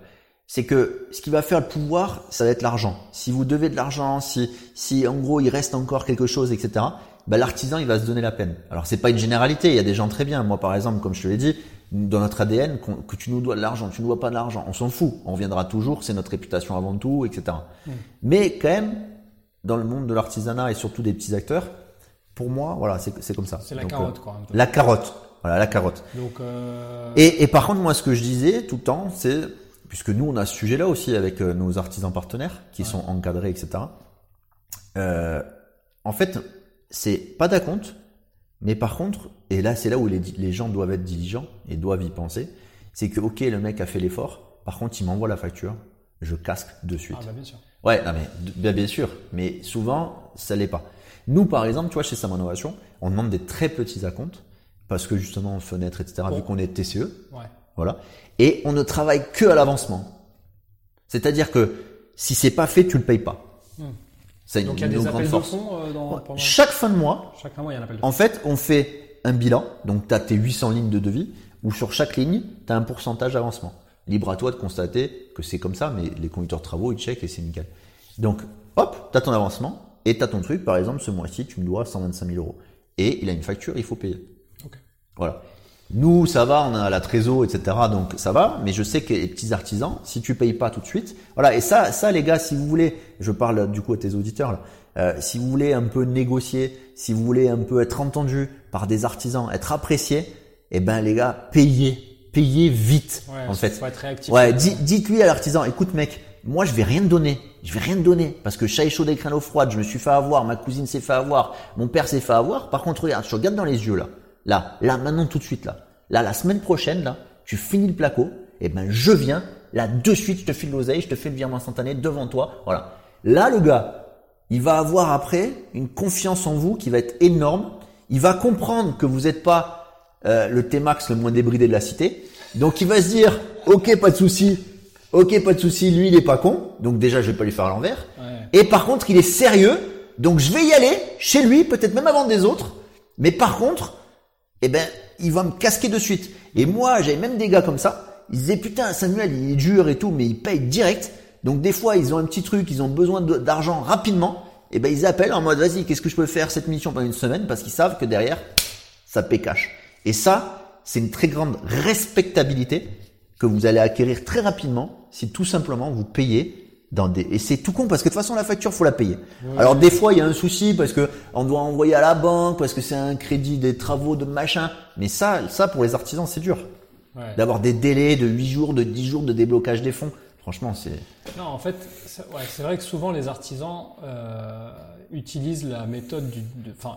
c'est que ce qui va faire le pouvoir, ça va être l'argent. Si vous devez de l'argent, si, si en gros il reste encore quelque chose, etc. Bah, l'artisan il va se donner la peine. Alors c'est pas une généralité, il y a des gens très bien. Moi par exemple, comme je te l'ai dit, dans notre ADN, que tu nous dois de l'argent, tu nous dois pas de l'argent, on s'en fout. On reviendra toujours, c'est notre réputation avant tout, etc. Mais quand même, dans le monde de l'artisanat et surtout des petits acteurs, pour moi, voilà, c'est comme ça. C'est la Donc, carotte, euh, quoi. peu. La carotte. Voilà, la carotte. Donc, euh, Et, et par contre, moi, ce que je disais tout le temps, c'est, puisque nous, on a ce sujet-là aussi avec euh, nos artisans partenaires, qui sont encadrés, etc. Euh, en fait, c'est pas d'acompte, mais par contre, et là, c'est là où les, les gens doivent être diligents et doivent y penser, c'est que, ok, le mec a fait l'effort, par contre, il m'envoie la facture, je casque de suite. ah, bah, bien sûr. Ouais, non mais bien, bien sûr, mais souvent ça l'est pas. Nous par exemple, tu vois chez Sam Innovation, on demande des très petits acomptes parce que justement fenêtre etc. Bon. Vu qu'on est TCE, Ouais. voilà, et on ne travaille que à l'avancement. C'est-à-dire que si c'est pas fait, tu le payes pas. Hmm. Une, Donc, il y a des appels de fonds euh, dans, pendant... Chaque fin de mois, Chaque mois, il y a un appel de en fait, on fait un bilan, donc tu as tes 800 lignes de devis, où sur chaque ligne, tu as un pourcentage d'avancement. Libre à toi de constater que c'est comme ça, mais les conducteurs de travaux, ils checkent et c'est nickel. Donc, hop, tu as ton avancement, et tu as ton truc, par exemple, ce mois-ci, tu me dois 125 000 euros. Et il a une facture, il faut payer. Ok. Voilà. Nous, ça va, on a la trésor, etc. Donc ça va, mais je sais que les petits artisans, si tu payes pas tout de suite, voilà. Et ça, ça, les gars, si vous voulez, je parle du coup à tes auditeurs, là, euh, si vous voulez un peu négocier, si vous voulez un peu être entendu par des artisans, être apprécié, eh ben les gars, payez, payez vite, Ouais, en fait. faut être réactif. Ouais, di- dites-lui à l'artisan, écoute mec, moi je vais rien te donner, je vais rien te donner parce que chat est chaud des crânes froides, je me suis fait avoir, ma cousine s'est fait avoir, mon père s'est fait avoir. Par contre, regarde, je regarde dans les yeux là, là, là, maintenant tout de suite là, là, la semaine prochaine là, tu finis le placo, et ben je viens, là de suite, je te file l'oseille, je te fais le virement instantané devant toi, voilà. Là le gars, il va avoir après une confiance en vous qui va être énorme. Il va comprendre que vous n'êtes pas euh, le T-Max le moins débridé de la cité. Donc il va se dire, ok, pas de souci, ok, pas de souci, lui il est pas con. Donc déjà je vais pas lui faire à l'envers. Ouais. Et par contre il est sérieux. Donc je vais y aller chez lui, peut-être même avant des autres. Mais par contre, eh ben il va me casquer de suite. Et moi j'avais même des gars comme ça. Ils disaient putain Samuel il est dur et tout, mais il paye direct. Donc des fois ils ont un petit truc, ils ont besoin d'argent rapidement. Et ben ils appellent en mode vas-y qu'est-ce que je peux faire cette mission pendant une semaine? Parce qu'ils savent que derrière ça paie cash. Et ça c'est une très grande respectabilité que vous allez acquérir très rapidement si tout simplement vous payez dans des et c'est tout con parce que de toute façon la facture faut la payer. Alors des fois il y a un souci parce que on doit envoyer à la banque parce que c'est un crédit des travaux de machin. Mais ça ça pour les artisans c'est dur Ouais. d'avoir des délais de 8 jours, de 10 jours de déblocage des fonds. Franchement c'est Non, en fait, c'est ouais, vrai que souvent les artisans euh, utilisent la méthode du. Enfin,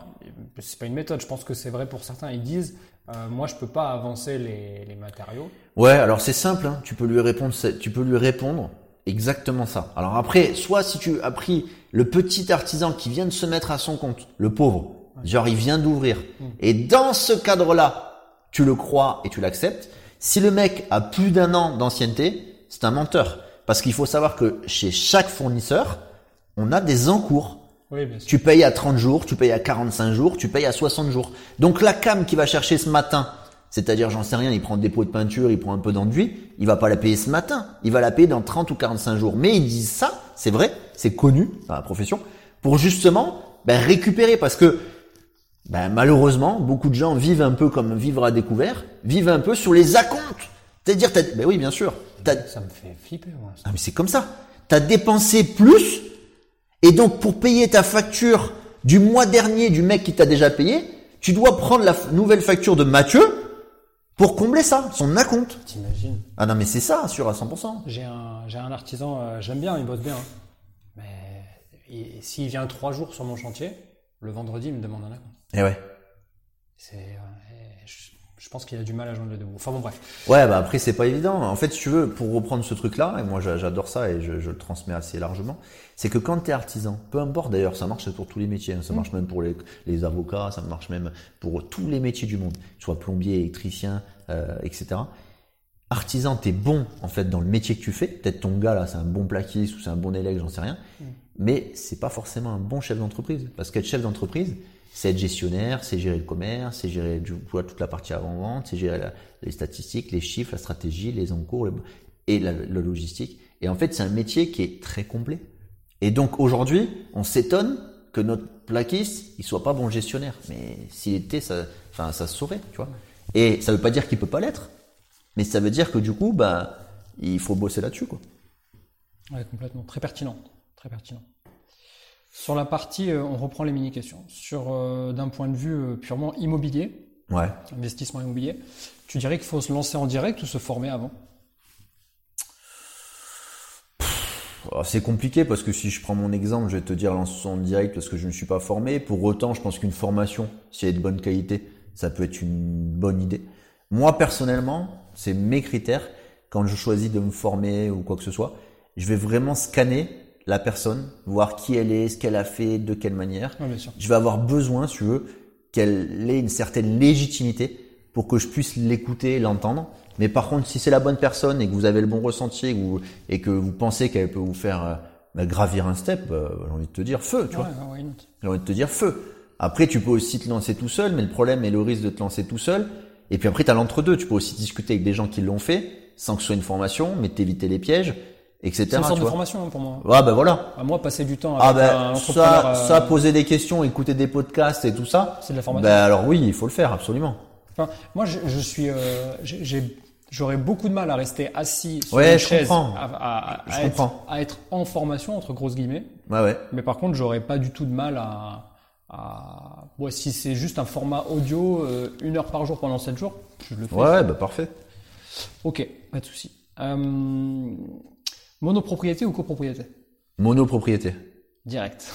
c'est pas une méthode. Je pense que c'est vrai pour certains. Ils disent, euh, moi, je peux pas avancer les, les matériaux. Ouais, alors c'est simple, hein. tu peux lui répondre, tu peux lui répondre exactement ça. Alors après, soit si tu as pris le petit artisan qui vient de se mettre à son compte, le pauvre, genre il vient d'ouvrir, et dans ce cadre-là, tu le crois et tu l'acceptes. Si le mec a plus d'un an d'ancienneté, c'est un menteur, parce qu'il faut savoir que chez chaque fournisseur, on a des encours. Oui, bien sûr. Tu payes à 30 jours, tu payes à 45 jours, tu payes à 60 jours. Donc la cam qui va chercher ce matin, c'est-à-dire j'en sais rien, il prend des pots de peinture, il prend un peu d'enduit, il va pas la payer ce matin, il va la payer dans 30 ou 45 jours. Mais ils disent ça, c'est vrai, c'est connu dans la profession, pour justement ben, récupérer parce que ben, malheureusement, beaucoup de gens vivent un peu comme vivre à découvert, vivent un peu sur les acomptes. C'est-à-dire, t'as- ben oui, bien sûr, T'as- Ça me fait flipper, moi. ça. Ah mais c'est comme ça. T'as dépensé plus et donc pour payer ta facture du mois dernier du mec qui t'a déjà payé, tu dois prendre la nouvelle facture de Mathieu pour combler ça, son acompte. T'imagines Ah non mais c'est ça, sûr à 100%. J'ai un, j'ai un artisan, euh, j'aime bien, il bosse bien. hein. Mais il- s'il vient trois jours sur mon chantier, le vendredi, il me demande un acompte. Et ouais. C'est, euh, je, pense qu'il a du mal à joindre le debout. Enfin bon, bref. Ouais, bah après c'est pas évident. En fait, si tu veux, pour reprendre ce truc-là, et moi j'a- j'adore ça et je, je le transmets assez largement, c'est que quand tu es artisan, peu importe d'ailleurs, ça marche pour tous les métiers, hein. ça marche même pour les, les avocats, ça marche même pour tous les métiers du monde, soit plombier, électricien, euh, etc. Artisan, t'es bon en fait dans le métier que tu fais. Peut-être ton gars là, c'est un bon plaquiste ou c'est un bon élève, j'en sais rien. Mais c'est pas forcément un bon chef d'entreprise. Parce qu'être chef d'entreprise, c'est être gestionnaire, c'est gérer le commerce, c'est gérer toute la partie avant-vente, c'est gérer les statistiques, les chiffres, la stratégie, les encours et la, logistique. Et en fait, c'est un métier qui est très complet. Et donc aujourd'hui, on s'étonne que notre plaquiste, il soit pas bon gestionnaire. Mais s'il était, ça, enfin, ça se saurait, tu vois. Et ça veut pas dire qu'il peut pas l'être. Mais ça veut dire que du coup, bah, il faut bosser là-dessus, quoi. Complètement. Très pertinent. Très pertinent. Sur la partie, euh, on reprend les mini-questions. Sur, euh, d'un point de vue euh, purement immobilier, Ouais. investissement immobilier, tu dirais qu'il faut se lancer en direct ou se former avant? Alors, C'est compliqué parce que si je prends mon exemple, je vais te dire lance en direct parce que je ne suis pas formé. Pour autant, je pense qu'une formation, si elle est de bonne qualité, ça peut être une bonne idée. Moi, personnellement, c'est mes critères. Quand je choisis de me former ou quoi que ce soit, je vais vraiment scanner la personne, voir qui elle est, ce qu'elle a fait, de quelle manière. Oui, bien sûr. Je vais avoir besoin, si tu veux, qu'elle ait une certaine légitimité pour que je puisse l'écouter, l'entendre. Mais par contre, si c'est la bonne personne et que vous avez le bon ressenti et que vous, et que vous pensez qu'elle peut vous faire euh, bah, gravir un step, euh, j'ai envie de te dire feu, tu Ouais, vois. ouais, J'ai envie de te dire feu. Après, tu peux aussi te lancer tout seul, mais le problème est le risque de te lancer tout seul. Et puis après, tu as l'entre-deux. Tu peux aussi discuter avec des gens qui l'ont fait, sans que ce soit une formation, mais t'éviter les pièges, etc. C'est une sorte de vois. formation hein, pour moi. Ouais, ben voilà. À moi, passer du temps Ah avec un ben ça, euh, ça, poser des questions, écouter des podcasts et tout ça. c'est de la formation. Ben alors oui, il faut le faire absolument. Enfin, moi, je, je suis, euh, j'ai- j'aurais beaucoup de mal à rester assis sur Ouais, une je chaise, comprends. à, à- à Je être, comprends. à être en formation entre grosses guillemets. Ouais ouais. Mais par contre, j'aurais pas du tout de mal à, à ouais, si c'est juste un format audio, euh, une heure par jour pendant 7 jours, je le fais. Ouais ouais, bah parfait. Ok, pas de souci. Euh, monopropriété ou copropriété? Monopropriété. Direct.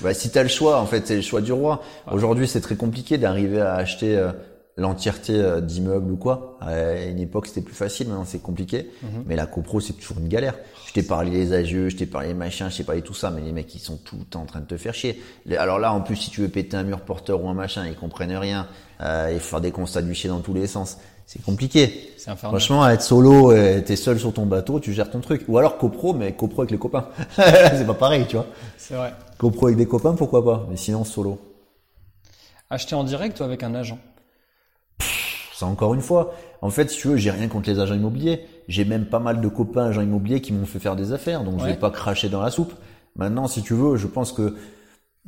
Bah si t'as le choix, en fait, c'est le choix du roi. Aujourd'hui, c'est très compliqué d'arriver à acheter euh, l'entièreté euh, d'immeubles ou quoi. À une époque, c'était plus facile. Maintenant, c'est compliqué. Mais la copro, c'est toujours une galère. Je t'ai parlé des agieux, je t'ai parlé des machins, je t'ai parlé tout ça, mais les mecs, ils sont tout le temps en train de te faire chier. Alors là, en plus, si tu veux péter un mur porteur ou un machin, ils comprennent rien. Euh, il faut faire des constats du chier dans tous les sens. C'est compliqué. Franchement, être solo, t'es seul sur ton bateau, tu gères ton truc. Ou alors copro, mais copro avec les copains. c'est pas pareil, tu vois. C'est vrai. Copro avec des copains, pourquoi pas Mais sinon, solo. Acheter en direct ou avec un agent? Ça encore une fois. En fait, si tu veux, j'ai rien contre les agents immobiliers. J'ai même pas mal de copains agents immobiliers qui m'ont fait faire des affaires, donc je Ouais. vais pas cracher dans la soupe. Maintenant, si tu veux, je pense que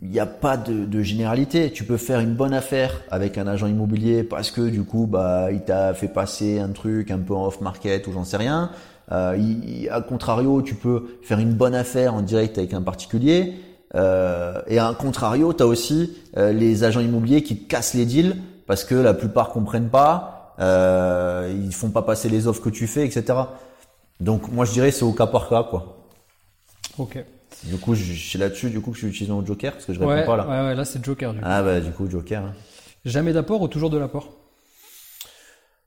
il n'y a pas de, de généralité. Tu peux faire une bonne affaire avec un agent immobilier parce que du coup, bah, il t'a fait passer un truc un peu en off market ou j'en sais rien. Euh, il- à contrario, tu peux faire une bonne affaire en direct avec un particulier. Euh, et à contrario, tu as aussi euh, les agents immobiliers qui cassent les deals parce que la plupart comprennent pas, euh, ils font pas passer les offres que tu fais, etc. Donc moi je dirais c'est au cas par cas quoi. Ok. Du coup, je- c'est là-dessus du coup que je suis utilisé mon Joker parce que je réponds Ouais, pas là. ouais, ouais, là c'est Joker. Du coup. Ah bah du coup Joker. hein. Jamais d'apport ou toujours de l'apport?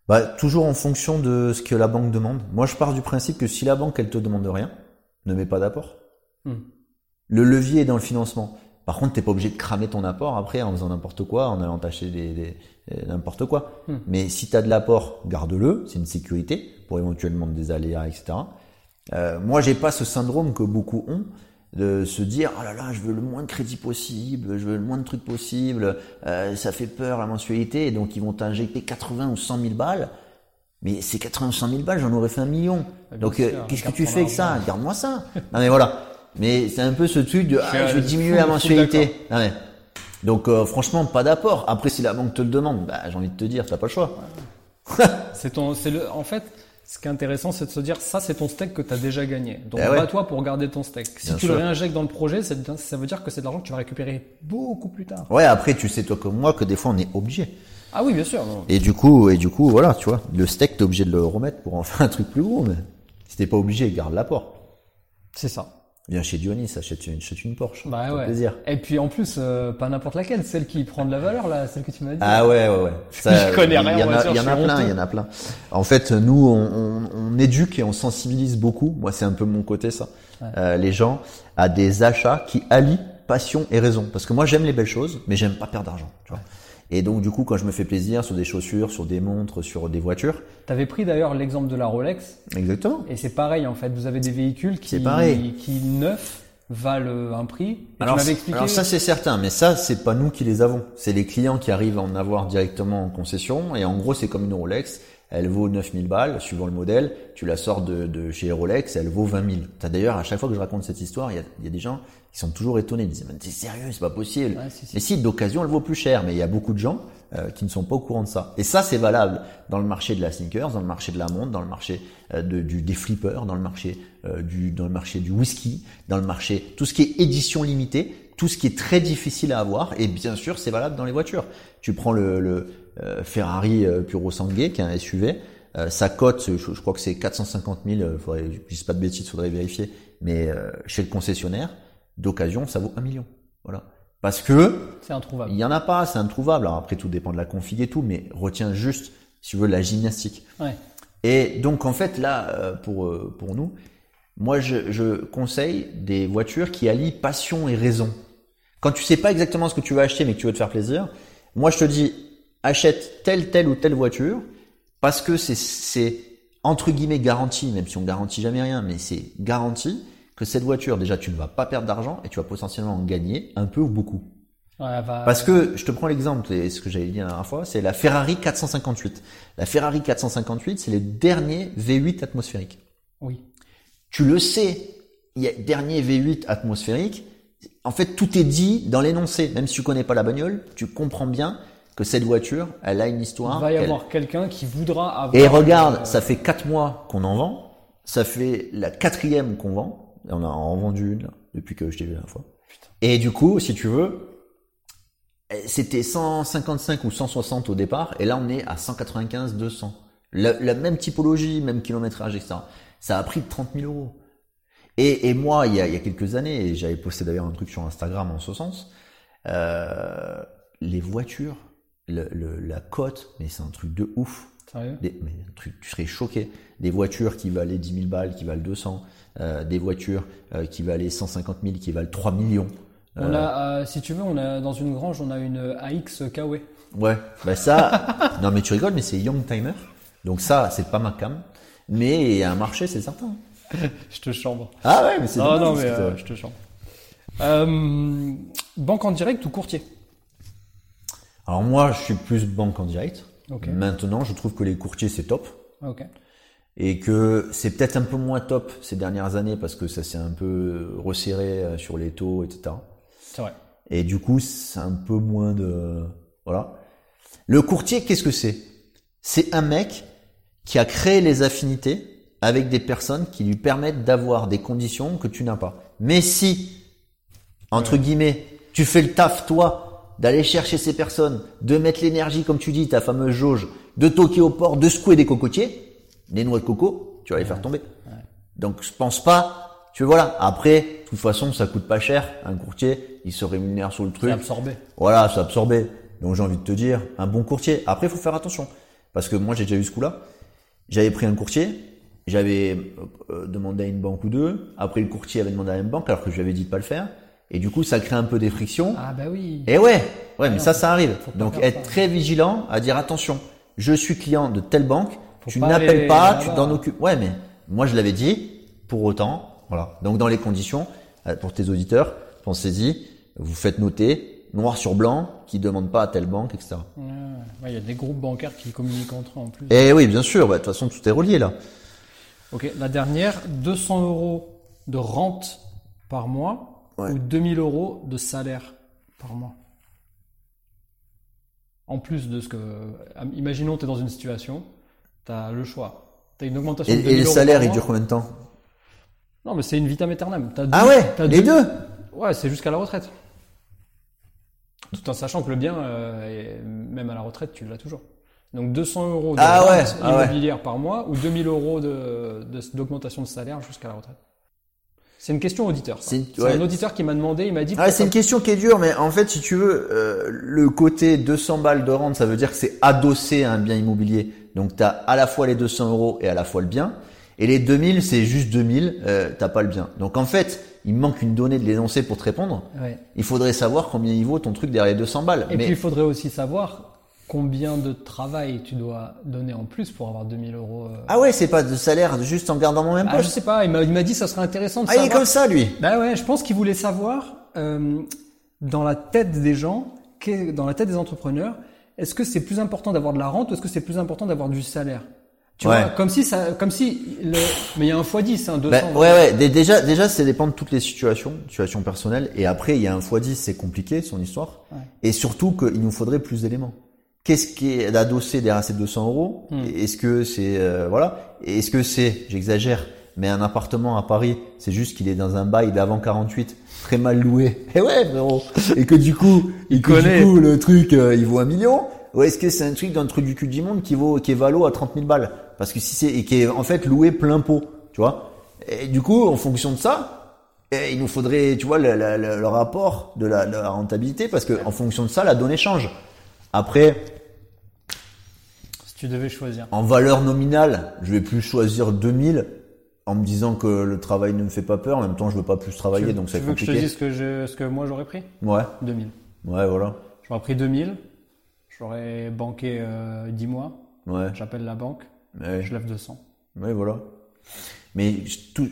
Bah toujours en fonction de ce que la banque demande. Moi je pars du principe que si la banque elle te demande rien, ne mets pas d'apport. Hmm. Le levier est dans le financement. Par contre, t'es pas obligé de cramer ton apport après en faisant n'importe quoi, en allant des, des- euh, n'importe quoi. Hmm. Mais si t'as de l'apport, garde-le. C'est une sécurité pour éventuellement des aléas, etc. Euh, moi, j'ai pas ce syndrome que beaucoup ont de se dire oh là là, je veux le moins de crédit possible, je veux le moins de trucs possible. euh, ça fait peur la mensualité, et donc ils vont t'injecter 80 ou 100 000 balles. Mais ces 80 ou 100 000 balles, j'en aurais fait un million. Bien Donc euh, qu'est-ce que garde tu fais avec ça argent. Garde-moi ça. Non mais voilà. Mais c'est un peu ce truc de ah, je vais diminuer full- la mensualité. Non, mais- Donc euh, franchement, pas d'apport. Après, si la banque te le demande, bah, j'ai envie de te dire, t'as pas le choix. C'est ton, c'est le, en fait, Ce qui est intéressant, c'est de se dire, ça, c'est ton steak que tu as déjà gagné. Donc, Eh ouais. bats-toi pour garder ton steak. Si Bien tu sûr. le réinjectes dans le projet, ça veut dire que c'est de l'argent que tu vas récupérer beaucoup plus tard. Ouais, après, tu sais, toi comme moi, que des fois, on est obligé. Ah oui, bien sûr. non. Et du coup, et du coup, voilà, tu vois, le steak, t'es obligé de le remettre pour en faire un truc plus gros, mais si t'es pas obligé, garde l'apport. C'est ça. Viens chez Dionis, achète une, achète une Porsche. Bah ouais. plaisir. Et puis en plus, euh, pas n'importe laquelle, celle qui prend de la valeur là, celle que tu m'as dit. Ah ouais, ouais, ouais. Ça, Je connais rien Il y en a, y en a plein, il y en a plein. En fait, nous, on, on, on éduque et on sensibilise beaucoup. Moi, c'est un peu mon côté, ça. Euh, les gens à des achats qui allient passion et raison. Parce que moi, j'aime les belles choses, mais j'aime pas perdre d'argent, tu vois. Et donc, du coup, quand je me fais plaisir sur des chaussures, sur des montres, sur des voitures, T'avais pris d'ailleurs l'exemple de la Rolex, exactement. et c'est pareil en fait. Vous avez des véhicules qui, pareil. qui neufs valent un prix. Et Alors, tu m'avais expliqué. alors ça c'est certain, mais ça c'est pas nous qui les avons. C'est les clients qui arrivent à en avoir directement en concession. Et en gros c'est comme une Rolex. Elle vaut 9000 balles, suivant le modèle. Tu la sors de, de chez Rolex, elle vaut 20 000. T'as d'ailleurs, à chaque fois que je raconte cette histoire, il y a, y a des gens qui sont toujours étonnés. Ils disent, mais t'es sérieux, c'est pas possible. Ouais, si, si. Mais si, d'occasion, elle vaut plus cher. Mais il y a beaucoup de gens euh, qui ne sont pas au courant de ça. Et ça, c'est valable dans le marché de la sneakers, dans le marché de la montre, dans le marché euh, de, du, des flippers, dans le marché euh, du, dans le marché du whisky, dans le marché tout ce qui est édition limitée, tout ce qui est très difficile à avoir. Et bien sûr, c'est valable dans les voitures. Tu prends le, le Ferrari euh, Puro Sangue, qui est un SUV. Euh, sa cote, je, je crois que c'est 450 000. euh, Faudrait, je dis pas de bêtises, faudrait vérifier. Mais euh, chez le concessionnaire, d'occasion, ça vaut un million. Voilà. Parce que C'est introuvable. il y en a pas, c'est introuvable. Alors après, tout dépend de la config et tout, mais retiens juste, si tu veux, la gymnastique. Ouais. Et donc, en fait, là, euh, pour, euh, pour nous, moi, je, je conseille des voitures qui allient passion et raison. Quand tu sais pas exactement ce que tu vas acheter, mais que tu veux te faire plaisir, moi, je te dis, achète telle, telle ou telle voiture, parce que c'est, c'est entre guillemets garanti, même si on garantit jamais rien, mais c'est garanti que cette voiture, déjà, tu ne vas pas perdre d'argent et tu vas potentiellement en gagner un peu ou beaucoup. Ouais, va- Parce que je te prends l'exemple, et ce que j'avais dit la dernière fois, c'est la Ferrari 458. La Ferrari 458, c'est le dernier V8 atmosphérique. Oui. Tu le sais, il y a dernier V8 atmosphérique. En fait, tout est dit dans l'énoncé. Même si tu connais pas la bagnole, tu comprends bien que cette voiture, elle a une histoire. Il va y avoir quelqu'un qui voudra avoir. Et regarde, euh, ça fait quatre mois qu'on en vend. Ça fait la quatrième qu'on vend. On a en vendu une là, depuis que je t'ai vu la fois. Et du coup, si tu veux, eh, c'était 155 ou 160 au départ, et là on est à 195, 200. La, la même typologie, même kilométrage, etc. Ça a pris 30 000 euros. Et, et moi, il y, a, il y a quelques années, et j'avais posté d'ailleurs un truc sur Instagram en ce sens, euh, les voitures, le, le- la cote, mais c'est un truc de ouf. Sérieux? Des, mais un truc, tu serais choqué. Des voitures qui valaient 10 000 balles, qui valent 200. euh, des voitures euh, qui valaient 150 000, qui valent 3 millions. On a, euh, si tu veux, on a dans une grange, on a une AX KW. Ouais, bah ça. non mais tu rigoles, mais c'est Young Timer. Donc ça, c'est pas ma cam. Mais un marché, c'est certain. Je te chambre. Ah ouais, mais c'est. Non, dommage, non, mais euh, je te chambre. Euh, banque en direct ou courtier? Alors moi, je suis plus banque en direct. Maintenant, je trouve que les courtiers, c'est top. Et que c'est peut-être un peu moins top ces dernières années parce que ça s'est un peu resserré euh, sur les taux, etc. C'est vrai. Et du coup, c'est un peu moins de... Voilà. Le courtier, qu'est-ce que c'est? C'est un mec qui a créé les affinités avec des personnes qui lui permettent d'avoir des conditions que tu n'as pas. Mais si, entre guillemets, tu fais le taf, toi, d'aller chercher ces personnes, de mettre l'énergie, comme tu dis, ta fameuse jauge, de toquer au port, de secouer des cocotiers, des noix de coco, tu vas les faire tomber. Donc je pense pas. Tu vois, voilà. Après, de toute façon, ça coûte pas cher. Un courtier, il se rémunère sur le C'est truc. absorbé. Voilà, c'est absorbé. Donc j'ai envie de te dire, un bon courtier. Après, il faut faire attention. Parce que moi, j'ai déjà eu ce coup-là. J'avais pris un courtier. J'avais euh, euh, demandé à une banque ou deux. Après, le courtier avait demandé à une banque alors que je lui avais dit de pas le faire. Et du coup, ça crée un peu des frictions. Ah bah oui. Et ouais, ouais, mais non, ça, ça arrive. Donc être ça. très vigilant à dire attention, je suis client de telle banque, Faut tu n'appelles pas, tu t'en occupes. Ouais, mais moi je l'avais dit, pour autant, voilà. Donc dans les conditions, euh, pour tes auditeurs, pensez-y, vous faites noter, noir sur blanc, qui demande pas à telle banque, etc. Ouais, ouais, Il y a des groupes bancaires qui communiquent entre eux en plus. Et oui, bien sûr, bah, de toute façon tout est relié là. Ok, la dernière, 200 euros de rente par mois Ouais. ou 2000 euros de salaire par mois. En plus de ce que... Imaginons tu es dans une situation, tu as le choix. T'as une augmentation Et, de et 2000 le euros salaire, par il mois. dure combien de temps? Non, mais c'est une vitam aeternam. Ah ouais, t'as les deux Ouais, c'est jusqu'à la retraite. Tout en sachant que le bien, euh, est- même à la retraite, tu l'as toujours. Donc 200 euros de Ah ouais, ah ouais. immobilière par mois ou 2000 euros de- de- d'augmentation de, salaire jusqu'à la retraite. C'est une question auditeur. C'est ouais. un auditeur qui m'a demandé, il m'a dit. Ah, c'est une question qui est dure, mais en fait, si tu veux, euh, le côté 200 balles de rente, ça veut dire que c'est adossé à un bien immobilier. Donc, tu as à la fois les 200 euros et à la fois le bien. Et les 2000, c'est juste 2000, euh, t'as pas le bien. Donc, en fait, il manque une donnée de l'énoncé pour te répondre. Ouais. Il faudrait savoir combien il vaut ton truc derrière les 200 balles. Et mais puis il faudrait aussi savoir combien de travail tu dois donner en plus pour avoir 2000 euros. euh. ah ouais, c'est pas de salaire juste en gardant mon même Ah, je sais pas, il m'a dit ça serait intéressant de Ah, il est savoir. comme ça, lui. Bah ouais, je pense qu'il voulait savoir euh, dans la tête des gens, dans la tête des entrepreneurs, est-ce que c'est plus important d'avoir de la rente ou est-ce que c'est plus important d'avoir du salaire? Tu Ouais. vois, comme si ça, comme si le, mais il y a un x10, un 200. Ben, ouais, ouais. Dé- Déjà, déjà, ça dépend de toutes les situations, situations personnelles. Et après, il y a un x10, c'est compliqué, son histoire. Ouais. Et surtout qu'il nous faudrait plus d'éléments. Qu'est-ce qui est adossé derrière ces 200 euros Hmm. Est-ce que c'est euh, voilà Est-ce que c'est, j'exagère, mais un appartement à Paris, c'est juste qu'il est dans un bail d'avant 48, très mal loué. Et ouais, frérot. Et que du coup, et que connaît. du coup, le truc, euh, il vaut un million. Ou est-ce que c'est un truc le truc du cul du monde qui vaut, qui est valo à 30 000 balles Parce que si c'est et qui est en fait loué plein pot, tu vois. Et du coup, en fonction de ça, eh, il nous faudrait, tu vois, le, le- le- le rapport de la, de la rentabilité, parce que en fonction de ça, la donnée change. Après, tu devais choisir. en valeur nominale, je vais plus choisir 2000 en me disant que le travail ne me fait pas peur. En même temps, je veux pas plus travailler, tu, donc tu c'est veux que je te compliqué. dise ce que je, ce que moi j'aurais pris? Ouais, 2000. ouais, voilà. J'aurais pris 2000. J'aurais banqué euh, 10 mois. Ouais, J'appelle la banque. ouais, Je lève 200. ouais, voilà. Mais je- tout,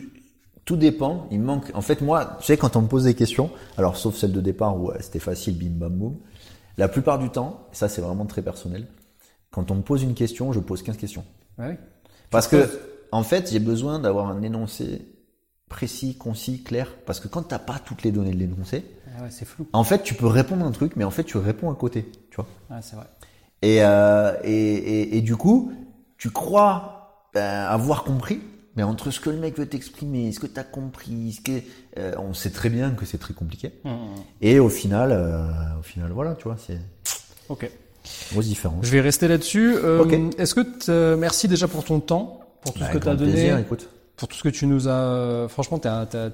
tout dépend. Il me manque. En fait, moi, tu sais, quand on me pose des questions, alors sauf celle de départ où ouais, c'était facile, bim bam boum. La plupart du temps, ça c'est vraiment très personnel. Quand on me pose une question, je pose 15 questions. Ouais, oui. Parce Tu que, poses- en fait, j'ai besoin d'avoir un énoncé précis, concis, clair. Parce que quand t'as pas toutes les données de l'énoncé, Ah ouais, c'est flou. en fait, tu peux répondre un truc, mais en fait, tu réponds à côté, tu vois. Ouais, c'est vrai. Et, euh, et, et, et du coup, tu crois ben, avoir compris, mais entre ce que le mec veut t'exprimer, ce que t'as compris, ce que, euh, on sait très bien que c'est très compliqué. Hum, hum. Et au final, euh, au final, voilà, tu vois, c'est Ok. Grosse différence. Je vais rester là-dessus. Euh. Est-ce que t- merci déjà pour ton temps, pour tout Bah, ce que tu as donné, plaisir, écoute. pour tout ce que tu nous as. Franchement, t'as- t'as-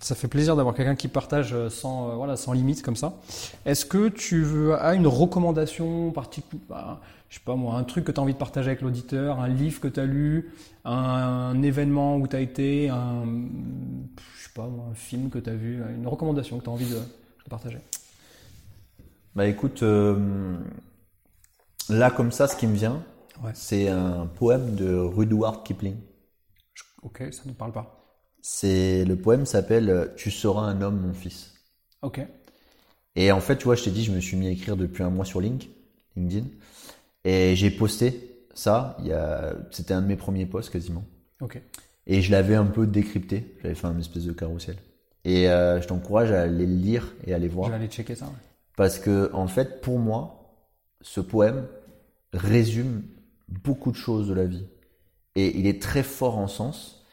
ça fait plaisir d'avoir quelqu'un qui partage sans, euh, voilà, sans limite comme ça. Est-ce que tu veux- as une recommandation particulière bah, Je sais pas moi, un truc que tu as envie de partager avec l'auditeur, un livre que tu as lu, un, événement où tu as été, un, je sais pas moi, un film que tu as vu, une recommandation que tu as envie de, de partager? Bah écoute, euh, là comme ça, ce qui me vient, Ouais. c'est un poème de Rudyard Kipling. Ok, ça ne parle pas. C'est le poème s'appelle Tu seras un homme, mon fils. Ok. Et en fait, tu vois, je t'ai dit, je me suis mis à écrire depuis un mois sur Link, LinkedIn, et j'ai posté ça. Il y a, c'était un de mes premiers posts quasiment, Ok. et je l'avais un peu décrypté. J'avais fait un espèce de carrousel. Et euh, je t'encourage à aller le lire et à aller voir. Je vais aller checker ça. ouais. Parce que, en fait, pour moi, ce poème résume beaucoup de choses de la vie. Et il est très fort en sens.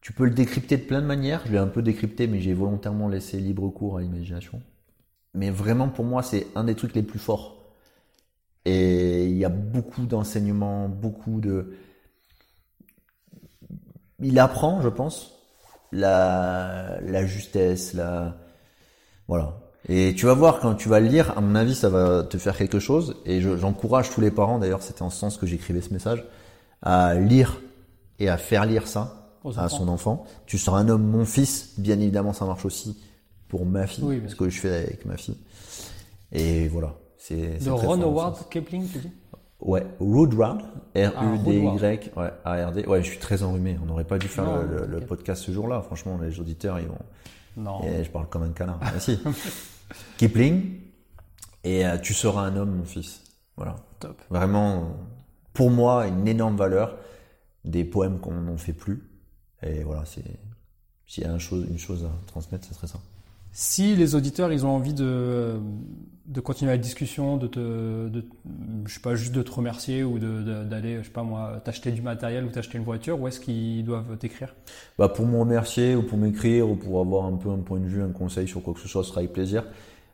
Tu peux le décrypter de plein de manières. Je l'ai un peu décrypté, mais j'ai volontairement laissé libre cours à l'imagination. Mais vraiment, pour moi, c'est un des trucs les plus forts. Et il y a beaucoup d'enseignements, beaucoup de... Il apprend, je pense, la, la justesse, la... Voilà. Et tu vas voir quand tu vas le lire, à mon avis, ça va te faire quelque chose. Et je- j'encourage tous les parents, d'ailleurs, c'était en ce sens que j'écrivais ce message, à lire et à faire lire ça Aux à enfants. son enfant. Tu seras un homme, mon fils. Bien évidemment, ça marche aussi pour ma fille, Oui, ce que je fais avec ma fille. Et voilà. C'est c'est De Ron Howard. Kipling, tu dis? Ouais, Rudyard, R-U-D-Y, Ah, ouais, A-R-D. Ouais, je suis très enrhumé. On n'aurait pas dû faire Non, le, podcast ce jour-là. Franchement, les auditeurs, ils vont. Non. Et je parle comme un canard. Ah, si. Kipling. Et euh, tu seras un homme, mon fils. Voilà. Top. Vraiment, pour moi, une énorme valeur. Des poèmes qu'on n'en fait plus. Et voilà, c'est. S'il y a un chose, une chose à transmettre, ce serait ça. Si les auditeurs, ils ont envie de, de continuer la discussion, de te, de, je sais pas, juste de te remercier ou d'aller, je sais pas moi, t'acheter du matériel ou t'acheter une voiture, où est-ce qu'ils doivent t'écrire? Bah pour me remercier ou pour m'écrire ou pour avoir un peu un point de vue, un conseil sur quoi que ce soit, ce sera avec plaisir.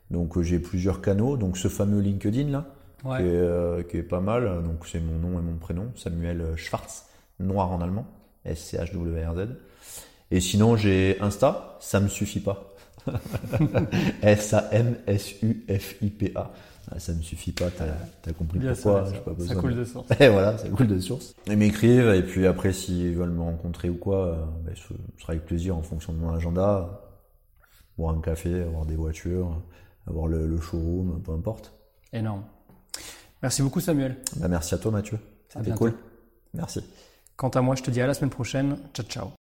Donc euh, j'ai plusieurs canaux, donc ce fameux LinkedIn là, Ouais. qui, est, euh, qui est pas mal. Donc c'est mon nom et mon prénom, Samuel Schwartz, noir en allemand, S-C-H-W-R-Z. Et sinon j'ai Insta, ça me suffit pas. S-A-M-S-U-F-I-P-A. Ah, ça me suffit pas, t'as as compris Bien pourquoi, ça, j'ai pas ça, besoin ça coule de- de source. et voilà, ça coule de source. Ils m'écrivent et puis après s'ils veulent me rencontrer ou quoi, euh, ben, ce sera avec plaisir en fonction de mon agenda. Boire un café, avoir des voitures, avoir le, le showroom, peu importe. Énorme. Merci beaucoup Samuel. Bah, merci à toi Mathieu. C'était cool. Merci. Quant à moi, je te dis à la semaine prochaine. Ciao ciao.